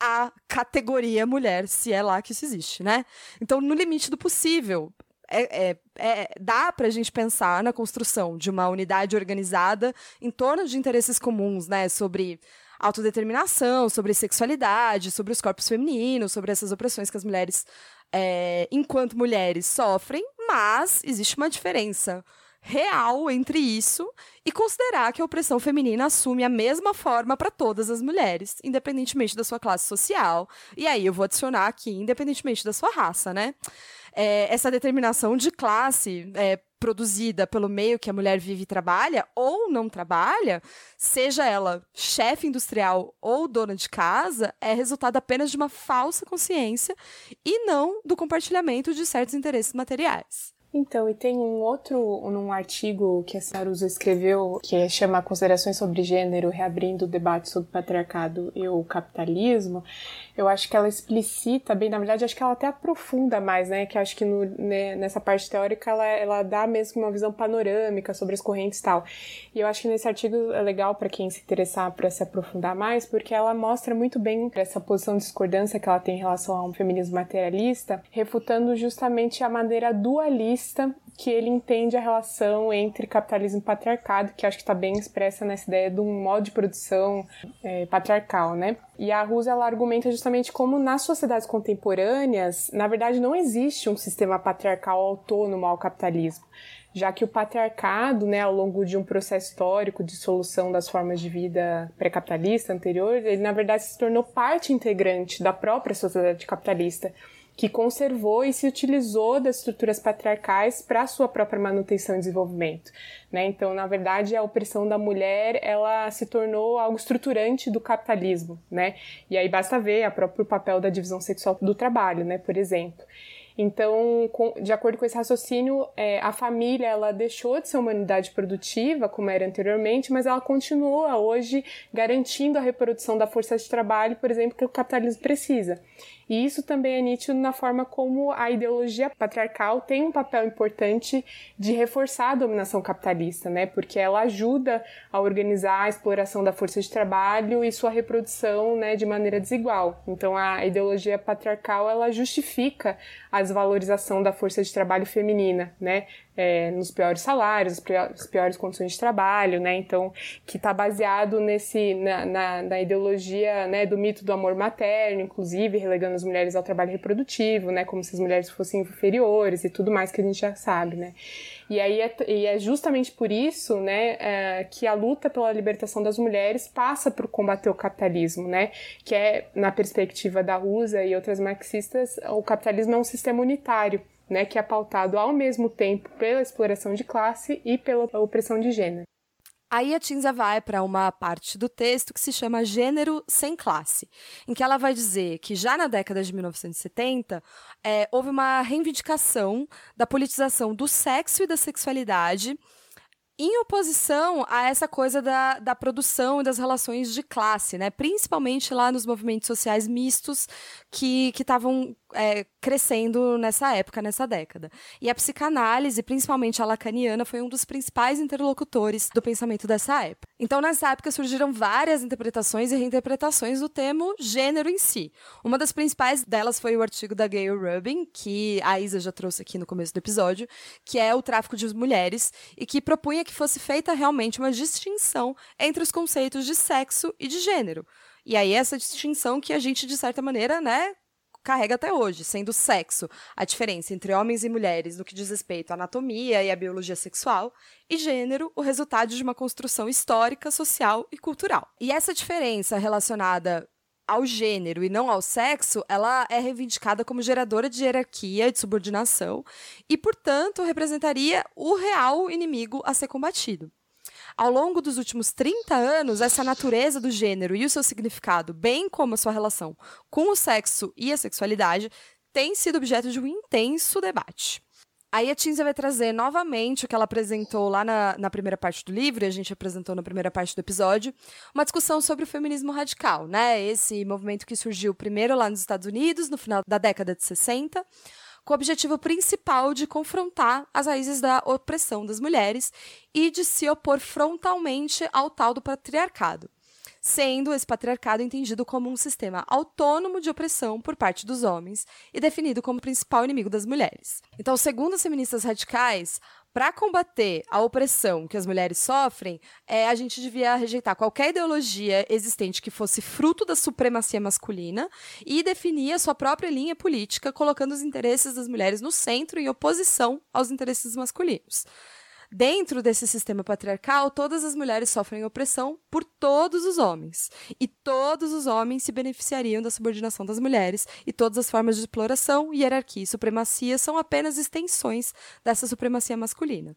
a categoria mulher, se é lá que isso existe, né? Então, no limite do possível, é, é, é, dá para a gente pensar na construção de uma unidade organizada em torno de interesses comuns, né? Sobre autodeterminação, sobre sexualidade, sobre os corpos femininos, sobre essas opressões que as mulheres, é, enquanto mulheres, sofrem, mas existe uma diferença real entre isso e considerar que a opressão feminina assume a mesma forma para todas as mulheres, independentemente da sua classe social. E aí eu vou adicionar aqui, independentemente da sua raça, né? É, essa determinação de classe é, produzida pelo meio que a mulher vive e trabalha, ou não trabalha, seja ela chefe industrial ou dona de casa, é resultado apenas de uma falsa consciência e não do compartilhamento de certos interesses materiais. Então, e tem um outro, um artigo que a Saruso escreveu, que chama Considerações sobre Gênero, reabrindo o debate sobre o patriarcado e o capitalismo. Eu acho que ela explicita bem, na verdade, acho que ela até aprofunda mais, né? Que acho que no, né, nessa parte teórica ela, ela dá mesmo uma visão panorâmica sobre as correntes e tal. E eu acho que nesse artigo é legal para quem se interessar para se aprofundar mais, porque ela mostra muito bem essa posição de discordância que ela tem em relação a um feminismo materialista, refutando justamente a maneira dualista que ele entende a relação entre capitalismo e patriarcado, que acho que está bem expressa nessa ideia de um modo de produção é, patriarcal, né? E a Rusa ela argumenta justamente como nas sociedades contemporâneas, na verdade, não existe um sistema patriarcal autônomo ao capitalismo, já que o patriarcado, né, ao longo de um processo histórico de solução das formas de vida pré-capitalista anterior, ele na verdade se tornou parte integrante da própria sociedade capitalista que conservou e se utilizou das estruturas patriarcais para sua própria manutenção e desenvolvimento. Né? Então, na verdade, a opressão da mulher ela se tornou algo estruturante do capitalismo. Né? E aí basta ver o próprio papel da divisão sexual do trabalho, né? por exemplo. Então, com, de acordo com esse raciocínio, é, a família ela deixou de ser uma unidade produtiva, como era anteriormente, mas ela continua hoje garantindo a reprodução da força de trabalho, por exemplo, que o capitalismo precisa. E isso também é nítido na forma como a ideologia patriarcal tem um papel importante de reforçar a dominação capitalista, né? Porque ela ajuda a organizar a exploração da força de trabalho e sua reprodução, né, de maneira desigual. Então a ideologia patriarcal ela justifica a desvalorização da força de trabalho feminina, né? É, nos piores salários, as piores condições de trabalho, né? Então, que está baseado nesse na, na, na, ideologia né, do mito do amor materno, inclusive relegando as mulheres ao trabalho reprodutivo, né? Como se as mulheres fossem inferiores e tudo mais que a gente já sabe, né? E aí é, e é justamente por isso, né, é, que a luta pela libertação das mulheres passa por combater o capitalismo, né? Que é na perspectiva da USA e outras marxistas, o capitalismo é um sistema unitário né, que é pautado ao mesmo tempo pela exploração de classe e pela opressão de gênero. Aí a Tinza vai para uma parte do texto que se chama Gênero sem Classe, em que ela vai dizer que já na década de 1970 é, houve uma reivindicação da politização do sexo e da sexualidade em oposição a essa coisa da, da produção e das relações de classe, né? Principalmente lá nos movimentos sociais mistos que estavam é, crescendo nessa época, nessa década. E a psicanálise, principalmente a lacaniana, foi um dos principais interlocutores do pensamento dessa época. Então, nessa época surgiram várias interpretações e reinterpretações do termo gênero em si. Uma das principais delas foi o artigo da Gayle Rubin, que a Isa já trouxe aqui no começo do episódio, que é o tráfico de mulheres e que propunha que fosse feita realmente uma distinção entre os conceitos de sexo e de gênero. E aí essa distinção que a gente de certa maneira, né, carrega até hoje, sendo sexo a diferença entre homens e mulheres no que diz respeito à anatomia e à biologia sexual, e gênero o resultado de uma construção histórica, social e cultural. E essa diferença relacionada ao gênero e não ao sexo, ela é reivindicada como geradora de hierarquia e de subordinação e, portanto, representaria o real inimigo a ser combatido. Ao longo dos últimos 30 anos, essa natureza do gênero e o seu significado, bem como a sua relação com o sexo e a sexualidade, tem sido objeto de um intenso debate. Aí a Tinza vai trazer novamente o que ela apresentou lá na, na primeira parte do livro, e a gente apresentou na primeira parte do episódio, uma discussão sobre o feminismo radical, né? Esse movimento que surgiu primeiro lá nos Estados Unidos, no final da década de 60, com o objetivo principal de confrontar as raízes da opressão das mulheres e de se opor frontalmente ao tal do patriarcado, sendo esse patriarcado entendido como um sistema autônomo de opressão por parte dos homens e definido como principal inimigo das mulheres. Então, segundo as feministas radicais, para combater a opressão que as mulheres sofrem, é, a gente devia rejeitar qualquer ideologia existente que fosse fruto da supremacia masculina e definir a sua própria linha política, colocando os interesses das mulheres no centro em oposição aos interesses masculinos. Dentro desse sistema patriarcal, todas as mulheres sofrem opressão por todos os homens. E todos os homens se beneficiariam da subordinação das mulheres, e todas as formas de exploração, hierarquia e supremacia são apenas extensões dessa supremacia masculina.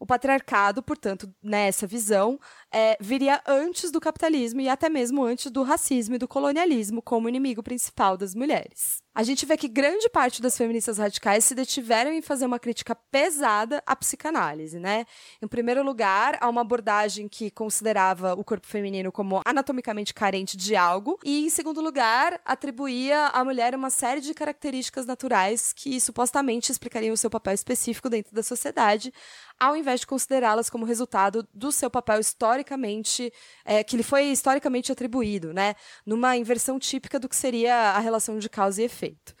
O patriarcado, portanto, nessa visão, é, viria antes do capitalismo e até mesmo antes do racismo e do colonialismo como inimigo principal das mulheres. A gente vê que grande parte das feministas radicais se detiveram em fazer uma crítica pesada à psicanálise, né? Em primeiro lugar, há uma abordagem que considerava o corpo feminino como anatomicamente carente de algo, e em segundo lugar, atribuía à mulher uma série de características naturais que supostamente explicariam o seu papel específico dentro da sociedade, ao invés de considerá-las como resultado do seu papel historicamente, é, que lhe foi historicamente atribuído, né? Numa inversão típica do que seria a relação de causa e efeito.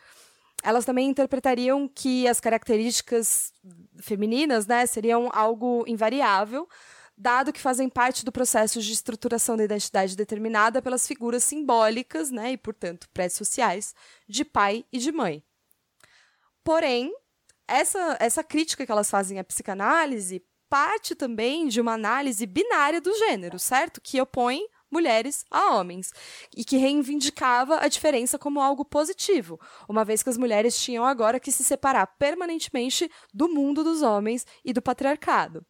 Elas também interpretariam que as características femininas né, seriam algo invariável, dado que fazem parte do processo de estruturação da identidade determinada pelas figuras simbólicas né, e, portanto, pré-sociais de pai e de mãe. Porém, essa, essa crítica que elas fazem à psicanálise parte também de uma análise binária do gênero, certo? Que opõe mulheres a homens, e que reivindicava a diferença como algo positivo, uma vez que as mulheres tinham agora que se separar permanentemente do mundo dos homens e do patriarcado.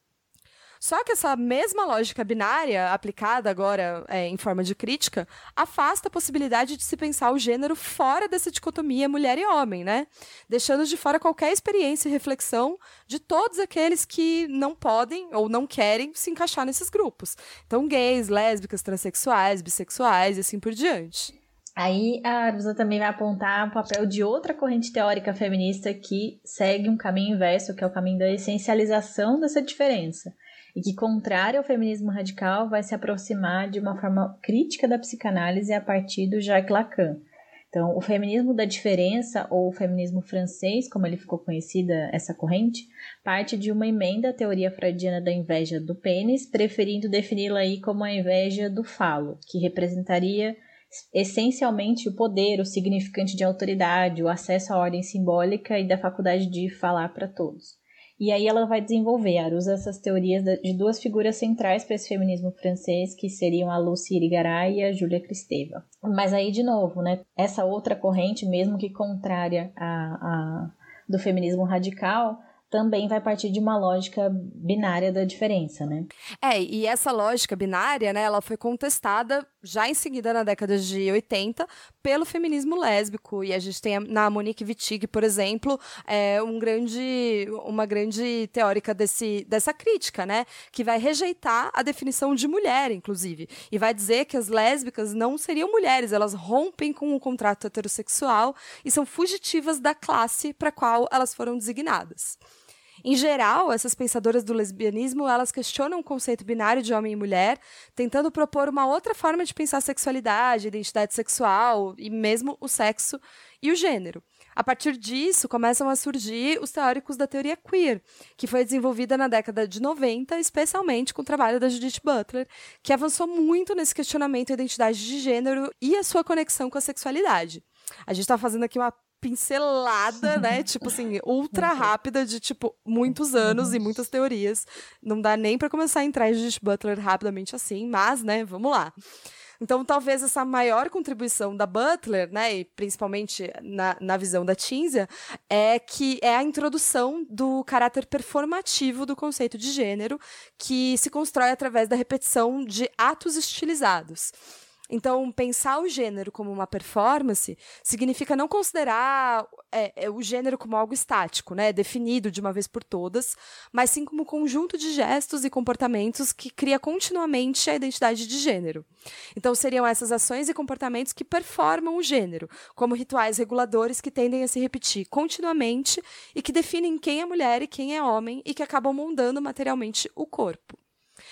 Só que essa mesma lógica binária, aplicada agora é, em forma de crítica, afasta a possibilidade de se pensar o gênero fora dessa dicotomia mulher e homem, né? Deixando de fora qualquer experiência e reflexão de todos aqueles que não podem ou não querem se encaixar nesses grupos. Então, gays, lésbicas, transexuais, bissexuais e assim por diante. Aí a Arusa também vai apontar o papel de outra corrente teórica feminista que segue um caminho inverso, que é o caminho da essencialização dessa diferença e que, contrário ao feminismo radical, vai se aproximar de uma forma crítica da psicanálise a partir do Jacques Lacan. Então, o feminismo da diferença, ou o feminismo francês, como ele ficou conhecida essa corrente, parte de uma emenda à teoria freudiana da inveja do pênis, preferindo defini-la aí como a inveja do falo, que representaria essencialmente o poder, o significante de autoridade, o acesso à ordem simbólica e da faculdade de falar para todos. E aí ela vai desenvolver, ela usa essas teorias de duas figuras centrais para esse feminismo francês, que seriam a Lucie Irigaray e a Júlia Kristeva. Mas aí, de novo, né, essa outra corrente, mesmo que contrária a, a do feminismo radical, também vai partir de uma lógica binária da diferença, né? É, e essa lógica binária, né, ela foi contestada já em seguida na década de 80 pelo feminismo lésbico. E a gente tem na Monique Wittig, por exemplo, é, um grande, uma grande teórica desse, dessa crítica, né? Que vai rejeitar a definição de mulher, inclusive. E vai dizer que as lésbicas não seriam mulheres, elas rompem com o contrato heterossexual e são fugitivas da classe para qual elas foram designadas. Em geral, essas pensadoras do lesbianismo, elas questionam o conceito binário de homem e mulher, tentando propor uma outra forma de pensar sexualidade, identidade sexual e mesmo o sexo e o gênero. A partir disso, começam a surgir os teóricos da teoria queer, que foi desenvolvida na década de 90, especialmente com o trabalho da Judith Butler, que avançou muito nesse questionamento da identidade de gênero e a sua conexão com a sexualidade. A gente está fazendo aqui uma pincelada, né? (laughs) tipo assim, ultra rápida de tipo muitos anos e muitas teorias. Não dá nem para começar a entrar em Judith Butler rapidamente assim, mas, né, vamos lá. Então, talvez essa maior contribuição da Butler, né, e principalmente na, na visão da Tinsia, é que é a introdução do caráter performativo do conceito de gênero, que se constrói através da repetição de atos estilizados. Então, pensar o gênero como uma performance significa não considerar é, é, o gênero como algo estático, né, definido de uma vez por todas, mas sim como um conjunto de gestos e comportamentos que cria continuamente a identidade de gênero. Então, seriam essas ações e comportamentos que performam o gênero, como rituais reguladores que tendem a se repetir continuamente e que definem quem é mulher e quem é homem e que acabam moldando materialmente o corpo.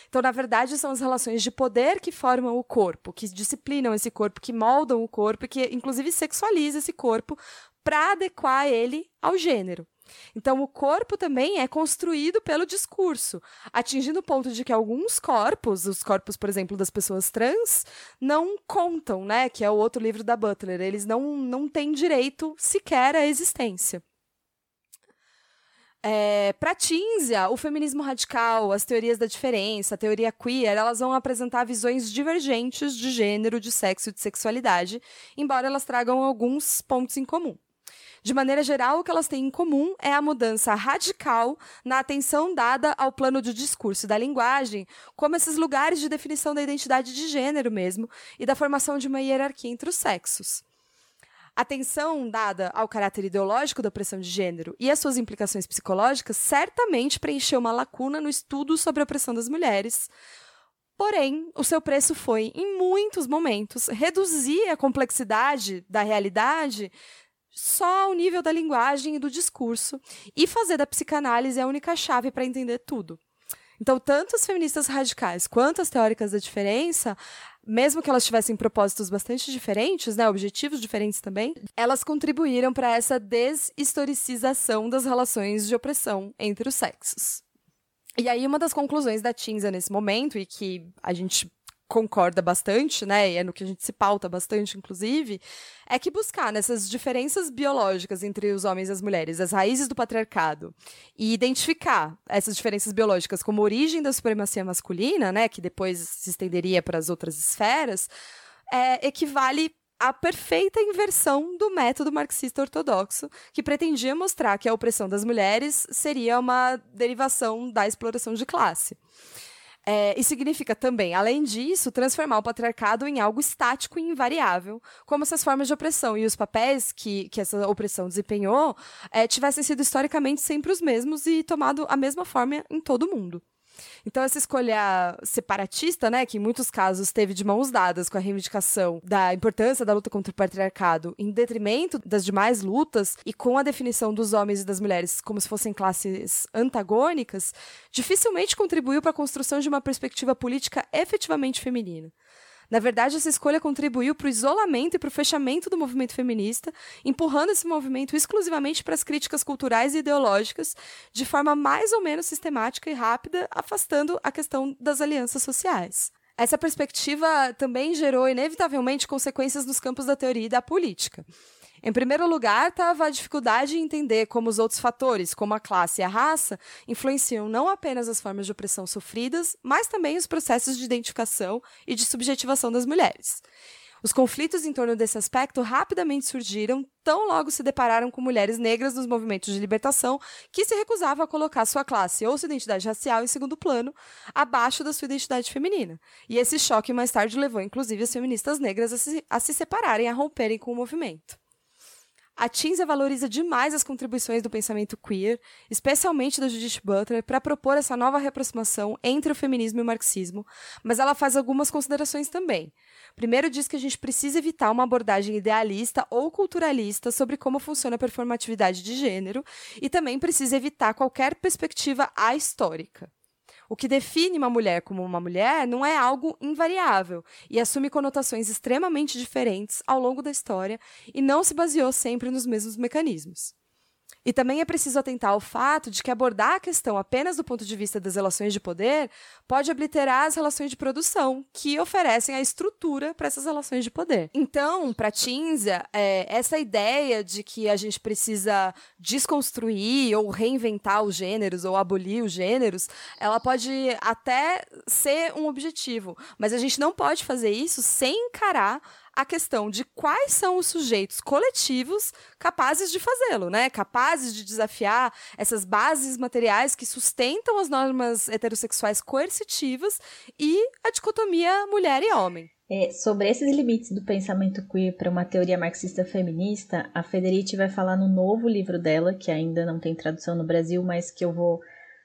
Então, na verdade, são as relações de poder que formam o corpo, que disciplinam esse corpo, que moldam o corpo que, inclusive, sexualiza esse corpo para adequar ele ao gênero. Então, o corpo também é construído pelo discurso, atingindo o ponto de que alguns corpos, os corpos, por exemplo, das pessoas trans, não contam, né? Que é o outro livro da Butler. Eles não, não têm direito sequer à existência. É, para Tinsia, o feminismo radical, as teorias da diferença, a teoria queer, elas vão apresentar visões divergentes de gênero, de sexo e de sexualidade, embora elas tragam alguns pontos em comum. De maneira geral, o que elas têm em comum é a mudança radical na atenção dada ao plano de discurso e da linguagem, como esses lugares de definição da identidade de gênero mesmo, e da formação de uma hierarquia entre os sexos. Atenção dada ao caráter ideológico da opressão de gênero e as suas implicações psicológicas certamente preencheu uma lacuna no estudo sobre a opressão das mulheres. Porém, o seu preço foi, em muitos momentos, reduzir a complexidade da realidade só ao nível da linguagem e do discurso e fazer da psicanálise a única chave para entender tudo. Então, tanto as feministas radicais quanto as teóricas da diferença mesmo que elas tivessem propósitos bastante diferentes, né, objetivos diferentes também, elas contribuíram para essa deshistoricização das relações de opressão entre os sexos. E aí, uma das conclusões da Tinza nesse momento, e que a gente concorda bastante, né, e é no que a gente se pauta bastante, inclusive, é que buscar nessas diferenças biológicas entre os homens e as mulheres, as raízes do patriarcado, e identificar essas diferenças biológicas como origem da supremacia masculina, né, que depois se estenderia para as outras esferas, é, equivale à perfeita inversão do método marxista ortodoxo, que pretendia mostrar que a opressão das mulheres seria uma derivação da exploração de classe. É, e significa também, além disso, transformar o patriarcado em algo estático e invariável, como se as formas de opressão e os papéis que, que essa opressão desempenhou é, tivessem sido historicamente sempre os mesmos e tomado a mesma forma em todo o mundo. Então, essa escolha separatista, né, que em muitos casos teve de mãos dadas com a reivindicação da importância da luta contra o patriarcado, em detrimento das demais lutas e com a definição dos homens e das mulheres como se fossem classes antagônicas, dificilmente contribuiu para a construção de uma perspectiva política efetivamente feminina. Na verdade, essa escolha contribuiu para o isolamento e para o fechamento do movimento feminista, empurrando esse movimento exclusivamente para as críticas culturais e ideológicas, de forma mais ou menos sistemática e rápida, afastando a questão das alianças sociais. Essa perspectiva também gerou, inevitavelmente, consequências nos campos da teoria e da política. Em primeiro lugar, estava a dificuldade em entender como os outros fatores, como a classe e a raça, influenciam não apenas as formas de opressão sofridas, mas também os processos de identificação e de subjetivação das mulheres. Os conflitos em torno desse aspecto rapidamente surgiram, tão logo se depararam com mulheres negras nos movimentos de libertação que se recusavam a colocar sua classe ou sua identidade racial em segundo plano, abaixo da sua identidade feminina. E esse choque mais tarde levou, inclusive, as feministas negras a se, a se separarem, a romperem com o movimento. A Tinza valoriza demais as contribuições do pensamento queer, especialmente da Judith Butler, para propor essa nova reaproximação entre o feminismo e o marxismo, mas ela faz algumas considerações também. Primeiro, diz que a gente precisa evitar uma abordagem idealista ou culturalista sobre como funciona a performatividade de gênero, e também precisa evitar qualquer perspectiva ahistórica. O que define uma mulher como uma mulher não é algo invariável e assume conotações extremamente diferentes ao longo da história e não se baseou sempre nos mesmos mecanismos. E também é preciso atentar ao fato de que abordar a questão apenas do ponto de vista das relações de poder pode obliterar as relações de produção, que oferecem a estrutura para essas relações de poder. Então, para Tinzia, é, essa ideia de que a gente precisa desconstruir ou reinventar os gêneros ou abolir os gêneros, ela pode até ser um objetivo, mas a gente não pode fazer isso sem encarar a questão de quais são os sujeitos coletivos capazes de fazê-lo, né? Capazes de desafiar essas bases materiais que sustentam as normas heterossexuais coercitivas e a dicotomia mulher e homem. É, sobre esses limites do pensamento queer para uma teoria marxista feminista, a Federici vai falar no novo livro dela, que ainda não tem tradução no Brasil, mas que eu vou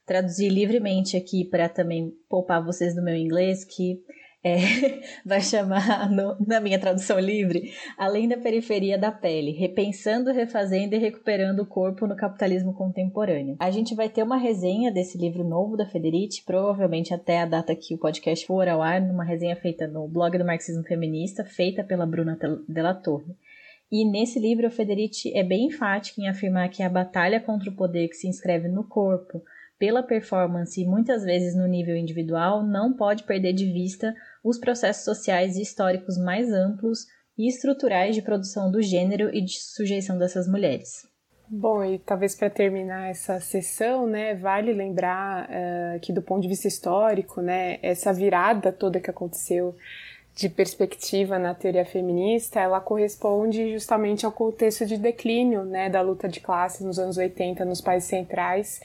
traduzir livremente aqui para também poupar vocês do meu inglês, que é, (laughs) vai chamar, no, na minha tradução livre, Além da Periferia da Pele, Repensando, Refazendo e Recuperando o Corpo no Capitalismo Contemporâneo. A gente vai ter uma resenha desse livro novo da Federici, provavelmente até a data que o podcast for ao ar, numa resenha feita no blog do Marxismo Feminista, feita pela Bruna Della Torre. E nesse livro, a Federici é bem enfática em afirmar que a batalha contra o poder que se inscreve no corpo, pela performance e muitas vezes no nível individual, não pode perder de vista os processos sociais e históricos mais amplos e estruturais de produção do gênero e de sujeição dessas mulheres. Bom, e talvez para terminar essa sessão, né, vale lembrar uh, que do ponto de vista histórico, né, essa virada toda que aconteceu de perspectiva na teoria feminista, ela corresponde justamente ao contexto de declínio, né, da luta de classes nos anos 80 nos países centrais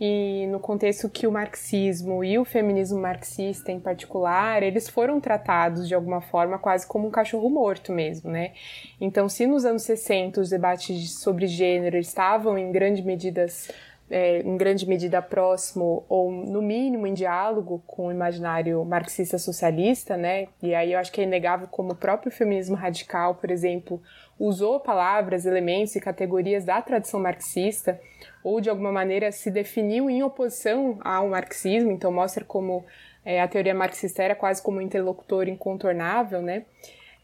e no contexto que o marxismo e o feminismo marxista em particular, eles foram tratados de alguma forma quase como um cachorro morto mesmo, né? Então, se nos anos 60 os debates sobre gênero estavam em grande medidas é, em grande medida próximo ou no mínimo em diálogo com o imaginário marxista socialista, né? E aí eu acho que é inegável como o próprio feminismo radical, por exemplo, usou palavras, elementos e categorias da tradição marxista ou de alguma maneira se definiu em oposição ao marxismo, então mostra como é, a teoria marxista era quase como um interlocutor incontornável, né?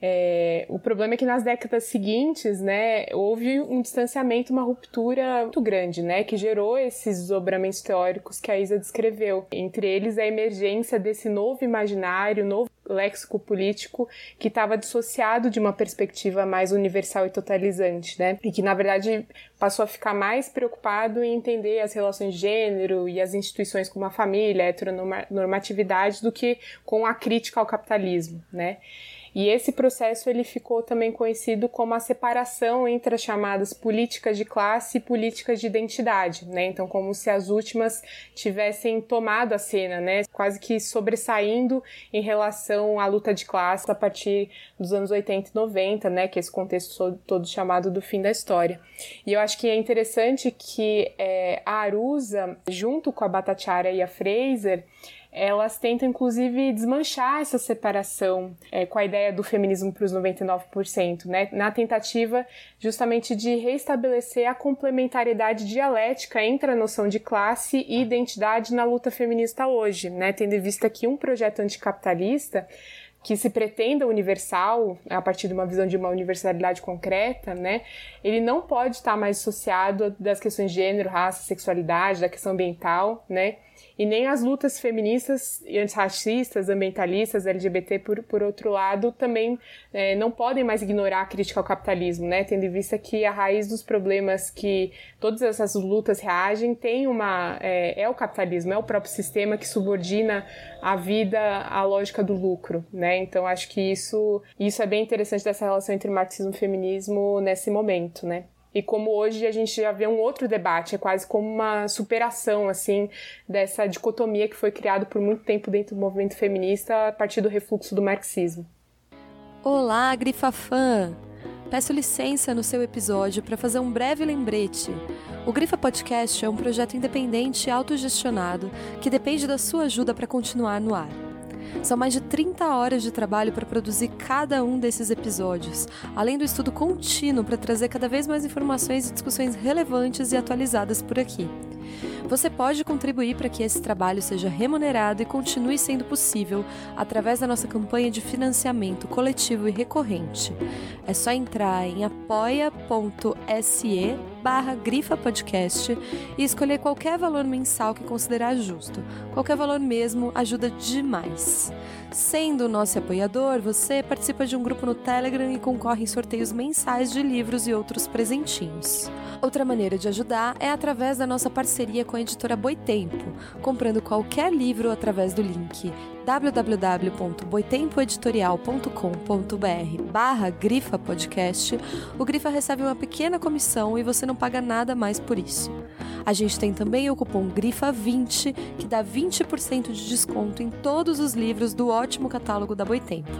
É, o problema é que nas décadas seguintes, né, houve um distanciamento, uma ruptura muito grande, né, que gerou esses desdobramentos teóricos que a Isa descreveu. Entre eles, a emergência desse novo imaginário, novo léxico político que estava dissociado de uma perspectiva mais universal e totalizante, né, e que na verdade passou a ficar mais preocupado em entender as relações de gênero e as instituições como a família, a heteronormatividade, do que com a crítica ao capitalismo, né. E esse processo ele ficou também conhecido como a separação entre as chamadas políticas de classe e políticas de identidade, né? Então, como se as últimas tivessem tomado a cena, né? Quase que sobressaindo em relação à luta de classe a partir dos anos 80 e 90, né? Que é esse contexto todo chamado do fim da história. E eu acho que é interessante que é, a Arusa, junto com a Batatiara e a Fraser, elas tentam inclusive desmanchar essa separação é, com a ideia do feminismo para os 99%, né? na tentativa justamente de restabelecer a complementariedade dialética entre a noção de classe e identidade na luta feminista hoje, né? tendo em vista que um projeto anticapitalista que se pretenda universal, a partir de uma visão de uma universalidade concreta, né, ele não pode estar mais associado das questões de gênero, raça, sexualidade, da questão ambiental, né, e nem as lutas feministas e antirracistas, ambientalistas, LGBT, por, por outro lado, também é, não podem mais ignorar a crítica ao capitalismo, né? Tendo em vista que a raiz dos problemas que todas essas lutas reagem tem uma é, é o capitalismo, é o próprio sistema que subordina a vida à lógica do lucro, né? Então acho que isso isso é bem interessante dessa relação entre marxismo e feminismo nesse momento, né? E como hoje a gente já vê um outro debate, é quase como uma superação assim dessa dicotomia que foi criada por muito tempo dentro do movimento feminista a partir do refluxo do marxismo. Olá, Grifafã! Peço licença no seu episódio para fazer um breve lembrete. O Grifa Podcast é um projeto independente e autogestionado que depende da sua ajuda para continuar no ar. São mais de 30 horas de trabalho para produzir cada um desses episódios, além do estudo contínuo para trazer cada vez mais informações e discussões relevantes e atualizadas por aqui. Você pode contribuir para que esse trabalho seja remunerado e continue sendo possível através da nossa campanha de financiamento coletivo e recorrente. É só entrar em apoia.se barra Grifa Podcast e escolher qualquer valor mensal que considerar justo. Qualquer valor mesmo ajuda demais. Sendo nosso apoiador, você participa de um grupo no Telegram e concorre em sorteios mensais de livros e outros presentinhos. Outra maneira de ajudar é através da nossa parceria com a editora Boitempo, comprando qualquer livro através do link www.boitempoeditorial.com.br barra Grifa Podcast, o Grifa recebe uma pequena comissão e você não paga nada mais por isso. A gente tem também o cupom GRIFA20, que dá 20% de desconto em todos os livros do ótimo catálogo da Boitempo.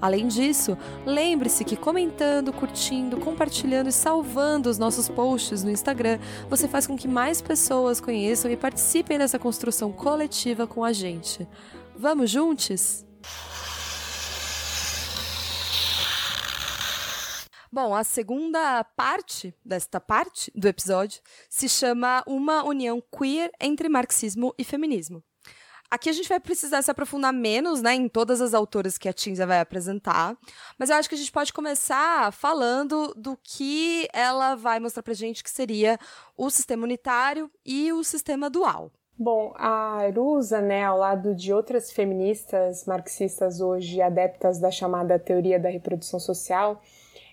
Além disso, lembre-se que comentando, curtindo, compartilhando e salvando os nossos posts no Instagram, você faz com que mais pessoas conheçam e participem dessa construção coletiva com a gente. Vamos juntos? Bom, a segunda parte desta parte do episódio se chama Uma União Queer entre Marxismo e Feminismo. Aqui a gente vai precisar se aprofundar menos né, em todas as autoras que a Tinza vai apresentar, mas eu acho que a gente pode começar falando do que ela vai mostrar pra gente que seria o sistema unitário e o sistema dual. Bom, a Arusa, né, ao lado de outras feministas marxistas hoje adeptas da chamada teoria da reprodução social,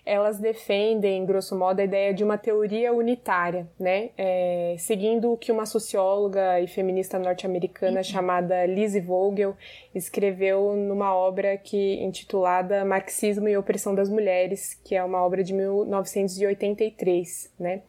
elas defendem, grosso modo, a ideia de uma teoria unitária, né? É, seguindo o que uma socióloga e feminista norte-americana uhum. chamada Lizzie Vogel escreveu numa obra que intitulada Marxismo e Opressão das Mulheres, que é uma obra de 1983, né?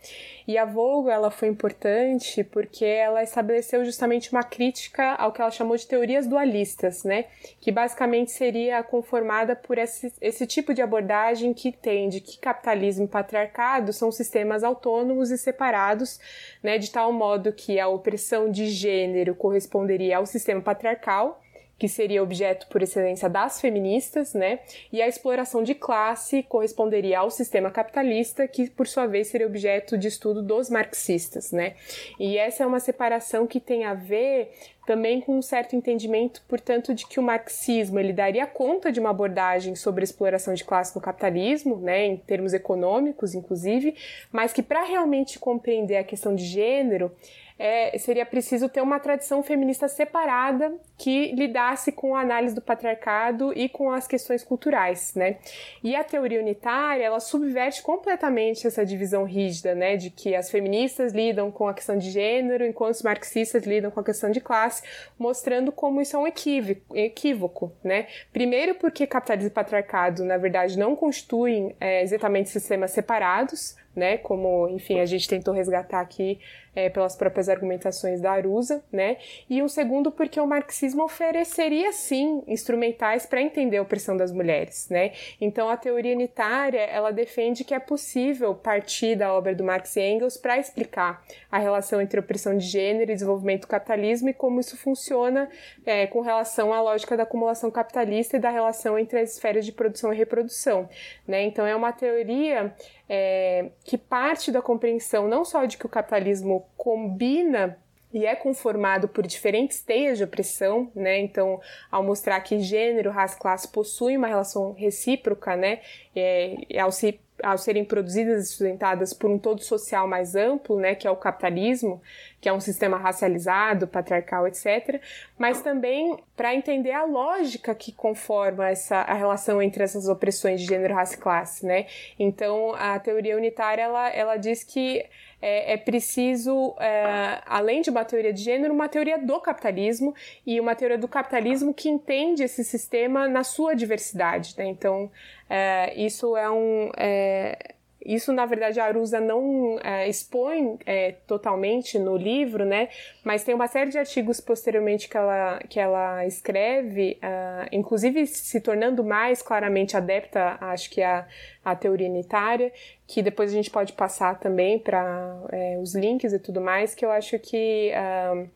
E a Vogel, ela foi importante porque ela estabeleceu justamente uma crítica ao que ela chamou de teorias dualistas, né? Que basicamente seria conformada por esse, esse tipo de abordagem que tem entende que capitalismo e patriarcado são sistemas autônomos e separados, né, de tal modo que a opressão de gênero corresponderia ao sistema patriarcal, que seria objeto por excelência das feministas, né? E a exploração de classe corresponderia ao sistema capitalista, que por sua vez seria objeto de estudo dos marxistas, né? E essa é uma separação que tem a ver também com um certo entendimento, portanto, de que o marxismo ele daria conta de uma abordagem sobre a exploração de classe no capitalismo, né, em termos econômicos, inclusive, mas que para realmente compreender a questão de gênero, é, seria preciso ter uma tradição feminista separada que lidasse com a análise do patriarcado e com as questões culturais, né? E a teoria unitária, ela subverte completamente essa divisão rígida, né, de que as feministas lidam com a questão de gênero, enquanto os marxistas lidam com a questão de classe, mostrando como isso é um equívoco, equívoco né? Primeiro porque capitalismo e patriarcado, na verdade, não constituem é, exatamente sistemas separados, né? Como, enfim, a gente tentou resgatar aqui é, pelas próprias argumentações da Arusa, né? E um segundo porque o marxismo ofereceria sim instrumentais para entender a opressão das mulheres, né? Então a teoria unitária ela defende que é possível partir da obra do Marx e Engels para explicar a relação entre opressão de gênero e desenvolvimento do capitalismo e como isso funciona é, com relação à lógica da acumulação capitalista e da relação entre as esferas de produção e reprodução, né? Então é uma teoria é, que parte da compreensão não só de que o capitalismo combina e é conformado por diferentes teias de opressão, né? Então, ao mostrar que gênero, raça classe possuem uma relação recíproca, né? É, ao se ao serem produzidas e sustentadas por um todo social mais amplo, né, que é o capitalismo, que é um sistema racializado, patriarcal, etc., mas também para entender a lógica que conforma essa a relação entre essas opressões de gênero, raça e classe, né? Então, a teoria unitária ela, ela diz que é, é preciso, é, além de uma teoria de gênero, uma teoria do capitalismo e uma teoria do capitalismo que entende esse sistema na sua diversidade. Né? Então, é, isso é um. É, isso, na verdade, a Arusa não é, expõe é, totalmente no livro, né? Mas tem uma série de artigos posteriormente que ela, que ela escreve, uh, inclusive se tornando mais claramente adepta, acho que, a, a teoria unitária, que depois a gente pode passar também para é, os links e tudo mais, que eu acho que. Uh,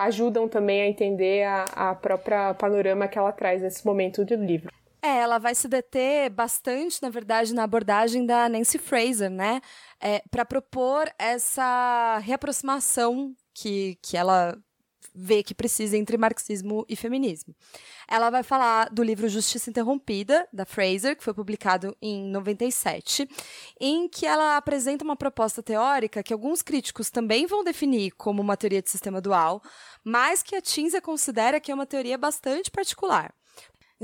ajudam também a entender a, a própria panorama que ela traz nesse momento do livro. É, ela vai se deter bastante, na verdade, na abordagem da Nancy Fraser, né? É, para propor essa reaproximação que, que ela vê que precisa entre marxismo e feminismo. Ela vai falar do livro Justiça Interrompida, da Fraser, que foi publicado em 97, em que ela apresenta uma proposta teórica que alguns críticos também vão definir como uma teoria de sistema dual, mas que a Tinza considera que é uma teoria bastante particular.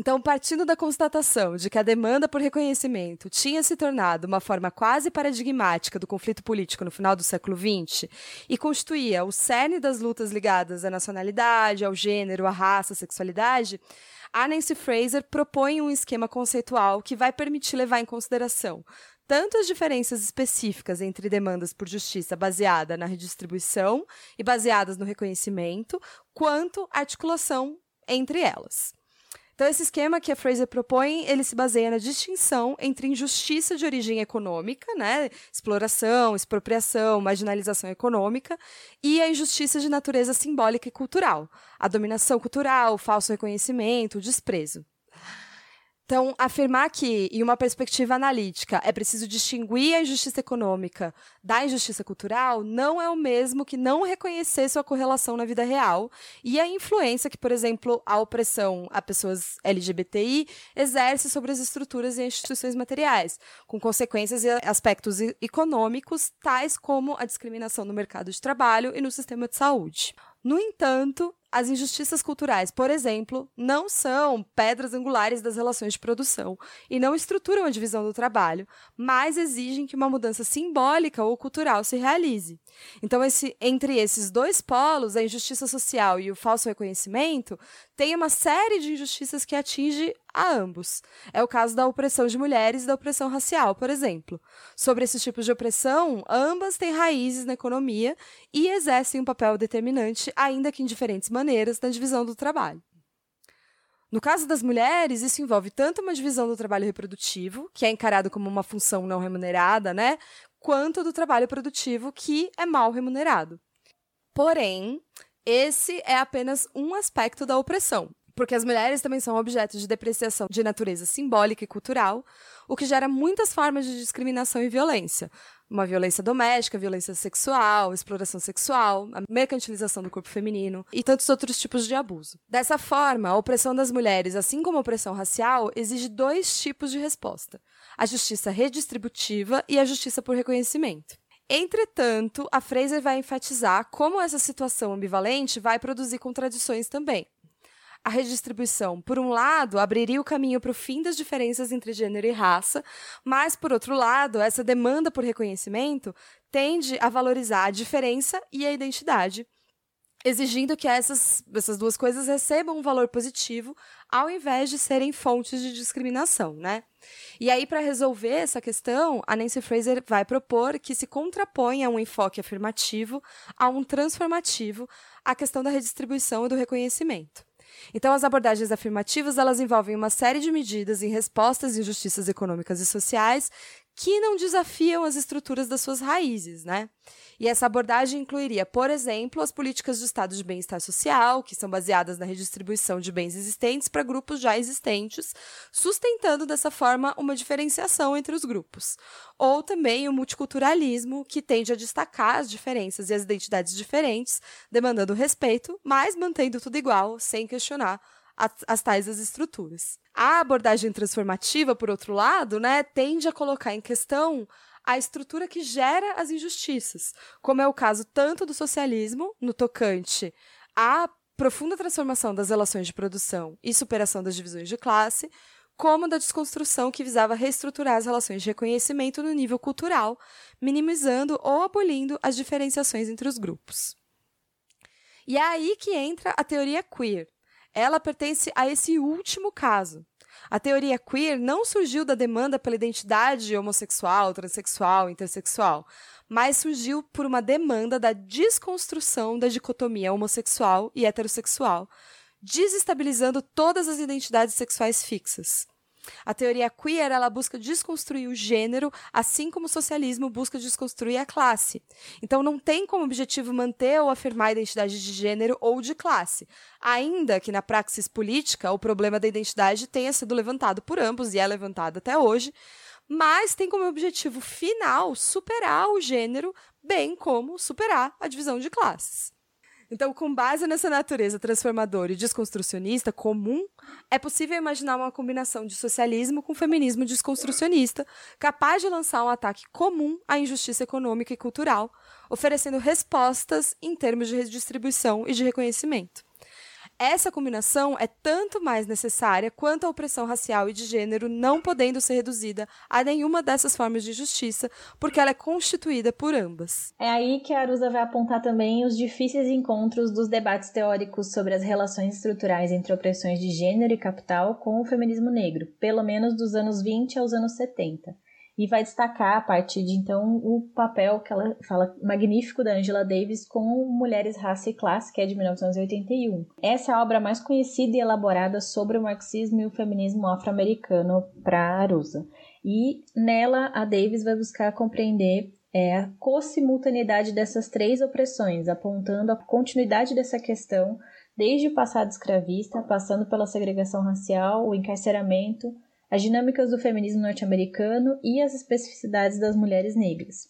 Então, partindo da constatação de que a demanda por reconhecimento tinha se tornado uma forma quase paradigmática do conflito político no final do século XX e constituía o cerne das lutas ligadas à nacionalidade, ao gênero, à raça, à sexualidade, a Nancy Fraser propõe um esquema conceitual que vai permitir levar em consideração tanto as diferenças específicas entre demandas por justiça baseada na redistribuição e baseadas no reconhecimento, quanto a articulação entre elas. Então, esse esquema que a Fraser propõe, ele se baseia na distinção entre injustiça de origem econômica, né, exploração, expropriação, marginalização econômica, e a injustiça de natureza simbólica e cultural, a dominação cultural, o falso reconhecimento, o desprezo. Então, afirmar que, em uma perspectiva analítica, é preciso distinguir a injustiça econômica da injustiça cultural não é o mesmo que não reconhecer sua correlação na vida real e a influência que, por exemplo, a opressão a pessoas LGBTI exerce sobre as estruturas e instituições materiais, com consequências e aspectos econômicos, tais como a discriminação no mercado de trabalho e no sistema de saúde. No entanto, as injustiças culturais, por exemplo, não são pedras angulares das relações de produção e não estruturam a divisão do trabalho, mas exigem que uma mudança simbólica ou cultural se realize. Então, esse, entre esses dois polos, a injustiça social e o falso reconhecimento, tem uma série de injustiças que atinge a ambos. É o caso da opressão de mulheres e da opressão racial, por exemplo. Sobre esses tipos de opressão, ambas têm raízes na economia e exercem um papel determinante, ainda que em diferentes maneiras, na divisão do trabalho. No caso das mulheres, isso envolve tanto uma divisão do trabalho reprodutivo, que é encarado como uma função não remunerada, né, quanto do trabalho produtivo, que é mal remunerado. Porém, esse é apenas um aspecto da opressão, porque as mulheres também são objetos de depreciação de natureza simbólica e cultural, o que gera muitas formas de discriminação e violência. Uma violência doméstica, violência sexual, exploração sexual, a mercantilização do corpo feminino e tantos outros tipos de abuso. Dessa forma, a opressão das mulheres, assim como a opressão racial, exige dois tipos de resposta: a justiça redistributiva e a justiça por reconhecimento. Entretanto, a Fraser vai enfatizar como essa situação ambivalente vai produzir contradições também. A redistribuição, por um lado, abriria o caminho para o fim das diferenças entre gênero e raça, mas, por outro lado, essa demanda por reconhecimento tende a valorizar a diferença e a identidade, exigindo que essas, essas duas coisas recebam um valor positivo, ao invés de serem fontes de discriminação, né? E aí, para resolver essa questão, a Nancy Fraser vai propor que se contraponha um enfoque afirmativo a um transformativo a questão da redistribuição e do reconhecimento. Então, as abordagens afirmativas elas envolvem uma série de medidas em respostas às injustiças econômicas e sociais que não desafiam as estruturas das suas raízes, né? E essa abordagem incluiria, por exemplo, as políticas de estado de bem-estar social, que são baseadas na redistribuição de bens existentes para grupos já existentes, sustentando dessa forma uma diferenciação entre os grupos. Ou também o multiculturalismo, que tende a destacar as diferenças e as identidades diferentes, demandando respeito, mas mantendo tudo igual, sem questionar as, tais as estruturas. A abordagem transformativa, por outro lado, né, tende a colocar em questão a estrutura que gera as injustiças, como é o caso tanto do socialismo, no tocante à profunda transformação das relações de produção e superação das divisões de classe, como da desconstrução que visava reestruturar as relações de reconhecimento no nível cultural, minimizando ou abolindo as diferenciações entre os grupos. E é aí que entra a teoria queer. Ela pertence a esse último caso. A teoria queer não surgiu da demanda pela identidade homossexual, transexual, intersexual, mas surgiu por uma demanda da desconstrução da dicotomia homossexual e heterossexual, desestabilizando todas as identidades sexuais fixas. A teoria queer ela busca desconstruir o gênero, assim como o socialismo busca desconstruir a classe. Então não tem como objetivo manter ou afirmar a identidade de gênero ou de classe, ainda que na praxis política o problema da identidade tenha sido levantado por ambos e é levantado até hoje, mas tem como objetivo final superar o gênero, bem como superar a divisão de classes. Então, com base nessa natureza transformadora e desconstrucionista comum, é possível imaginar uma combinação de socialismo com feminismo desconstrucionista, capaz de lançar um ataque comum à injustiça econômica e cultural, oferecendo respostas em termos de redistribuição e de reconhecimento. Essa combinação é tanto mais necessária quanto a opressão racial e de gênero não podendo ser reduzida a nenhuma dessas formas de justiça, porque ela é constituída por ambas. É aí que a Arusa vai apontar também os difíceis encontros dos debates teóricos sobre as relações estruturais entre opressões de gênero e capital com o feminismo negro, pelo menos dos anos 20 aos anos 70 e vai destacar a partir de então o papel que ela fala magnífico da Angela Davis com Mulheres, Raça e Classe, que é de 1981. Essa é a obra mais conhecida e elaborada sobre o marxismo e o feminismo afro-americano para Arusa. E nela a Davis vai buscar compreender é, a co-simultaneidade dessas três opressões, apontando a continuidade dessa questão desde o passado escravista, passando pela segregação racial, o encarceramento, as dinâmicas do feminismo norte-americano e as especificidades das mulheres negras.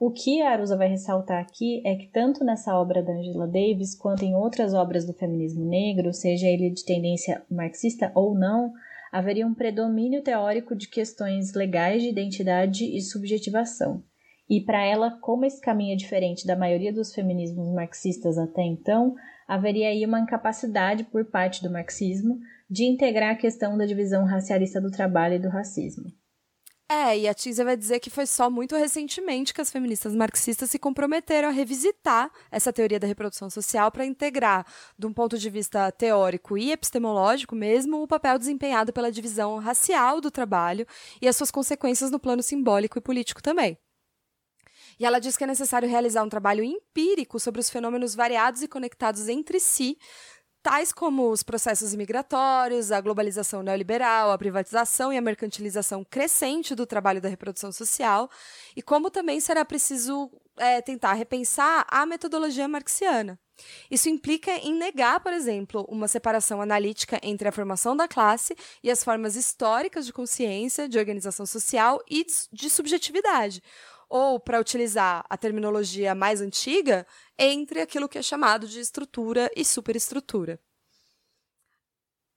O que a Arusa vai ressaltar aqui é que tanto nessa obra da Angela Davis quanto em outras obras do feminismo negro, seja ele de tendência marxista ou não, haveria um predomínio teórico de questões legais de identidade e subjetivação. E para ela, como esse caminho é diferente da maioria dos feminismos marxistas até então, haveria aí uma incapacidade por parte do marxismo de integrar a questão da divisão racialista do trabalho e do racismo. É, e a Tisa vai dizer que foi só muito recentemente que as feministas marxistas se comprometeram a revisitar essa teoria da reprodução social para integrar, de um ponto de vista teórico e epistemológico mesmo, o papel desempenhado pela divisão racial do trabalho e as suas consequências no plano simbólico e político também. E ela diz que é necessário realizar um trabalho empírico sobre os fenômenos variados e conectados entre si, tais como os processos imigratórios, a globalização neoliberal, a privatização e a mercantilização crescente do trabalho da reprodução social, e como também será preciso é, tentar repensar a metodologia marxiana. Isso implica em negar, por exemplo, uma separação analítica entre a formação da classe e as formas históricas de consciência, de organização social e de subjetividade, ou, para utilizar a terminologia mais antiga, entre aquilo que é chamado de estrutura e superestrutura.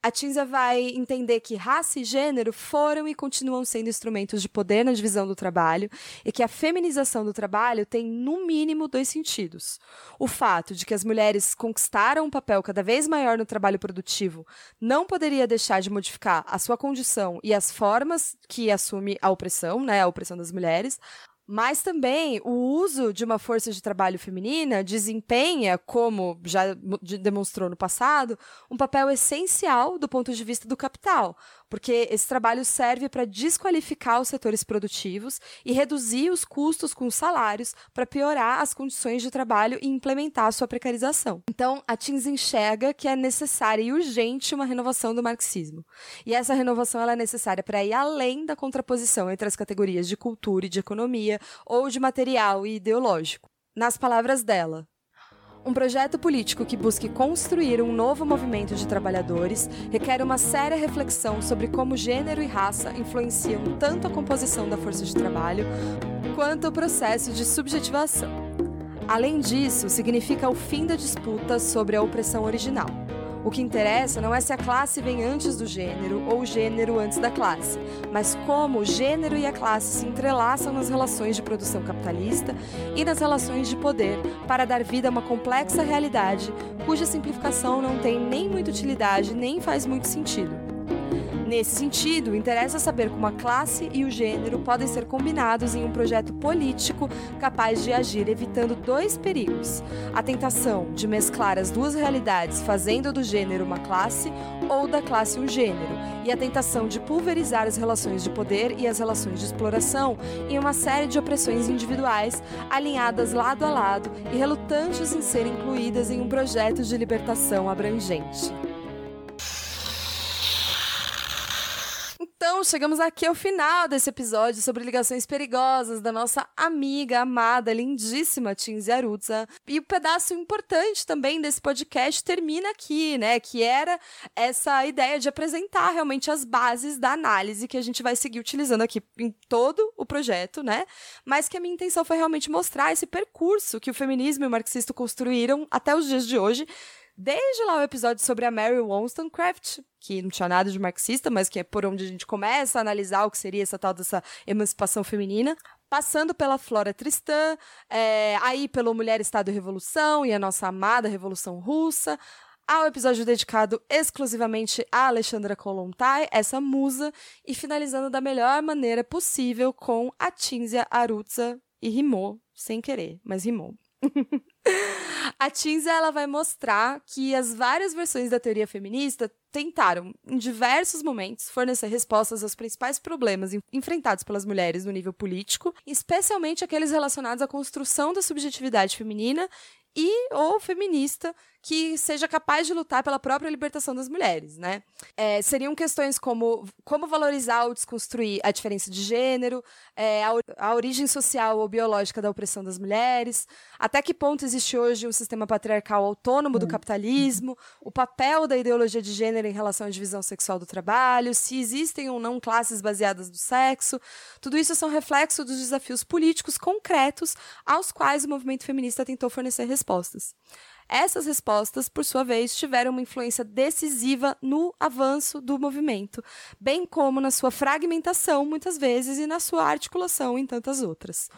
A Tinza vai entender que raça e gênero foram e continuam sendo instrumentos de poder na divisão do trabalho e que a feminização do trabalho tem, no mínimo, dois sentidos. O fato de que as mulheres conquistaram um papel cada vez maior no trabalho produtivo não poderia deixar de modificar a sua condição e as formas que assume a opressão, né, a opressão das mulheres, mas também o uso de uma força de trabalho feminina desempenha, como já demonstrou no passado, um papel essencial do ponto de vista do capital, porque esse trabalho serve para desqualificar os setores produtivos e reduzir os custos com os salários para piorar as condições de trabalho e implementar a sua precarização. Então, a Teams enxerga que é necessária e urgente uma renovação do marxismo. E essa renovação ela é necessária para ir além da contraposição entre as categorias de cultura e de economia ou de material e ideológico. Nas palavras dela, um projeto político que busque construir um novo movimento de trabalhadores requer uma séria reflexão sobre como gênero e raça influenciam tanto a composição da força de trabalho quanto o processo de subjetivação. Além disso, significa o fim da disputa sobre a opressão original. O que interessa não é se a classe vem antes do gênero ou o gênero antes da classe, mas como o gênero e a classe se entrelaçam nas relações de produção capitalista e nas relações de poder para dar vida a uma complexa realidade cuja simplificação não tem nem muita utilidade nem faz muito sentido. Nesse sentido, interessa saber como a classe e o gênero podem ser combinados em um projeto político capaz de agir evitando dois perigos: a tentação de mesclar as duas realidades, fazendo do gênero uma classe ou da classe um gênero, e a tentação de pulverizar as relações de poder e as relações de exploração em uma série de opressões individuais alinhadas lado a lado e relutantes em serem incluídas em um projeto de libertação abrangente. Então, chegamos aqui ao final desse episódio sobre ligações perigosas da nossa amiga, amada, lindíssima Tinzi Arutza. E o pedaço importante também desse podcast termina aqui, né? Que era essa ideia de apresentar realmente as bases da análise que a gente vai seguir utilizando aqui em todo o projeto, né? Mas que a minha intenção foi realmente mostrar esse percurso que o feminismo e o marxismo construíram até os dias de hoje Desde lá o episódio sobre a Mary Wollstonecraft, que não tinha nada de marxista, mas que é por onde a gente começa a analisar o que seria essa tal dessa emancipação feminina, passando pela Flora Tristã, é, aí pelo Mulher, Estado e Revolução e a nossa amada Revolução Russa, ao episódio dedicado exclusivamente a Alexandra Kolontai, essa musa, e finalizando da melhor maneira possível com a Tinzia Arutza, e rimou, sem querer, mas rimou. (laughs) A Tinza ela vai mostrar que as várias versões da teoria feminista tentaram, em diversos momentos, fornecer respostas aos principais problemas enfrentados pelas mulheres no nível político, especialmente aqueles relacionados à construção da subjetividade feminina e ou feminista que seja capaz de lutar pela própria libertação das mulheres, né? É, seriam questões como como valorizar ou desconstruir a diferença de gênero, é, a, a, origem social ou biológica da opressão das mulheres, até que ponto existe hoje um sistema patriarcal autônomo do hum. capitalismo, o papel da ideologia de gênero em relação à divisão sexual do trabalho, se existem ou não classes baseadas no sexo. Tudo isso são reflexos dos desafios políticos concretos aos quais o movimento feminista tentou fornecer respostas. Essas respostas, por sua vez, tiveram uma influência decisiva no avanço do movimento, bem como na sua fragmentação, muitas vezes, e na sua articulação em tantas outras.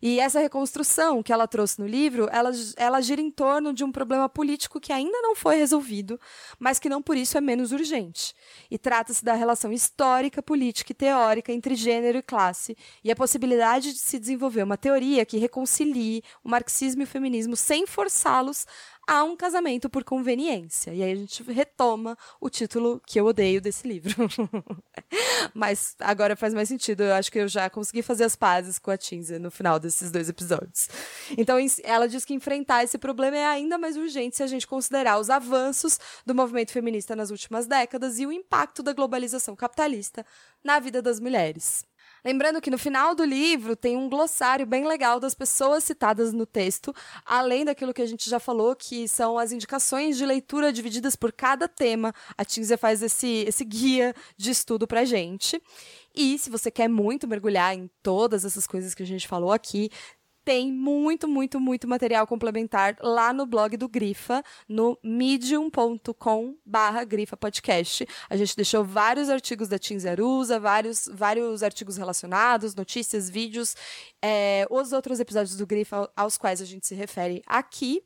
E essa reconstrução que ela trouxe no livro, ela, ela gira em torno de um problema político que ainda não foi resolvido, mas que não por isso é menos urgente. E trata-se da relação histórica, política e teórica entre gênero e classe, e a possibilidade de se desenvolver uma teoria que reconcilie o marxismo e o feminismo sem forçá-los a um casamento por conveniência. E aí a gente retoma o título que eu odeio desse livro. (laughs) Mas agora faz mais sentido. Eu acho que eu já consegui fazer as pazes com a Tinza no final desses dois episódios. Então ela diz que enfrentar esse problema é ainda mais urgente se a gente considerar os avanços do movimento feminista nas últimas décadas e o impacto da globalização capitalista na vida das mulheres. Lembrando que no final do livro tem um glossário bem legal das pessoas citadas no texto, além daquilo que a gente já falou, que são as indicações de leitura divididas por cada tema. A Tinzia faz esse, esse guia de estudo pra gente. E se você quer muito mergulhar em todas essas coisas que a gente falou aqui, tem muito, muito, muito material complementar lá no blog do Grifa, no medium.com barra Grifa Podcast. A gente deixou vários artigos da Tim Zerusa, vários, vários artigos relacionados, notícias, vídeos, é, os outros episódios do Grifa aos quais a gente se refere aqui.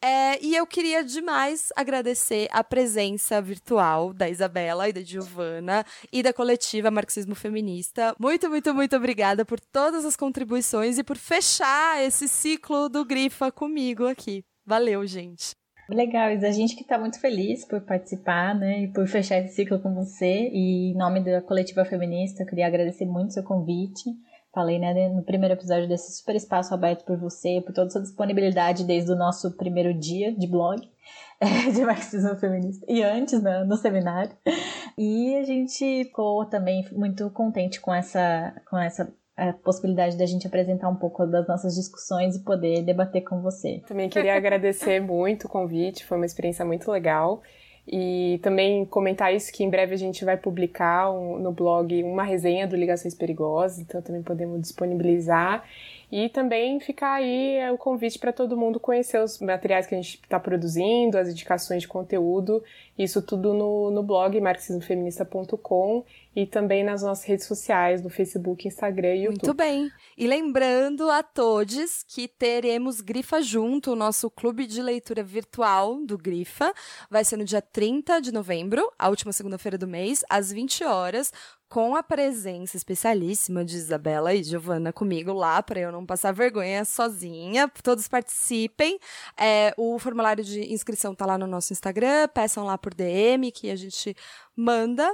É, e eu queria demais agradecer a presença virtual da Isabela e da Giovana e da coletiva Marxismo Feminista. Muito, muito, muito obrigada por todas as contribuições e por fechar esse ciclo do Grifa comigo aqui. Valeu, gente. Legal, Isa. A gente que está muito feliz por participar, né, e por fechar esse ciclo com você. E em nome da coletiva feminista, eu queria agradecer muito o seu convite falei, né, no primeiro episódio desse super espaço aberto por você, por toda sua disponibilidade desde o nosso primeiro dia de blog (laughs) de marxismo feminista e antes né, no seminário. E a gente ficou também muito contente com essa, com essa a possibilidade da gente apresentar um pouco das nossas discussões e poder debater com você. Também queria agradecer muito o convite, foi uma experiência muito legal. E também comentar isso que em breve a gente vai publicar um, no blog uma resenha do Ligações Perigosas, então também podemos disponibilizar. E também ficar aí é, o convite para todo mundo conhecer os materiais que a gente está produzindo, as indicações de conteúdo, isso tudo no, no blog marxismofeminista.com e também nas nossas redes sociais, no Facebook, Instagram e YouTube. Muito bem. E lembrando a todos que teremos Grifa Junto, o nosso clube de leitura virtual do Grifa. Vai ser no dia 30 de novembro, a última segunda-feira do mês, às 20 horas, com a presença especialíssima de Isabela e Giovana comigo lá, para eu não passar vergonha sozinha. Todos participem. É, o formulário de inscrição tá lá no nosso Instagram, peçam lá por DM que a gente manda.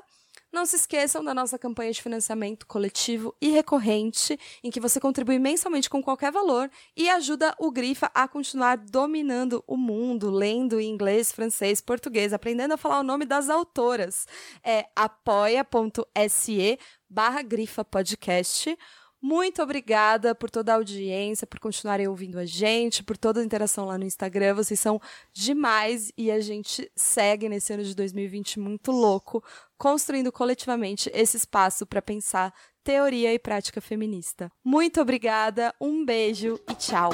Não se esqueçam da nossa campanha de financiamento coletivo e recorrente, em que você contribui mensalmente com qualquer valor e ajuda o Grifa a continuar dominando o mundo, lendo em inglês, francês, português, aprendendo a falar o nome das autoras. É apoia.se barra Grifa Podcast. Muito obrigada por toda a audiência, por continuarem ouvindo a gente, por toda a interação lá no Instagram. Vocês são demais e a gente segue nesse ano de 2020 muito louco, construindo coletivamente esse espaço para pensar teoria e prática feminista. Muito obrigada, um beijo e tchau!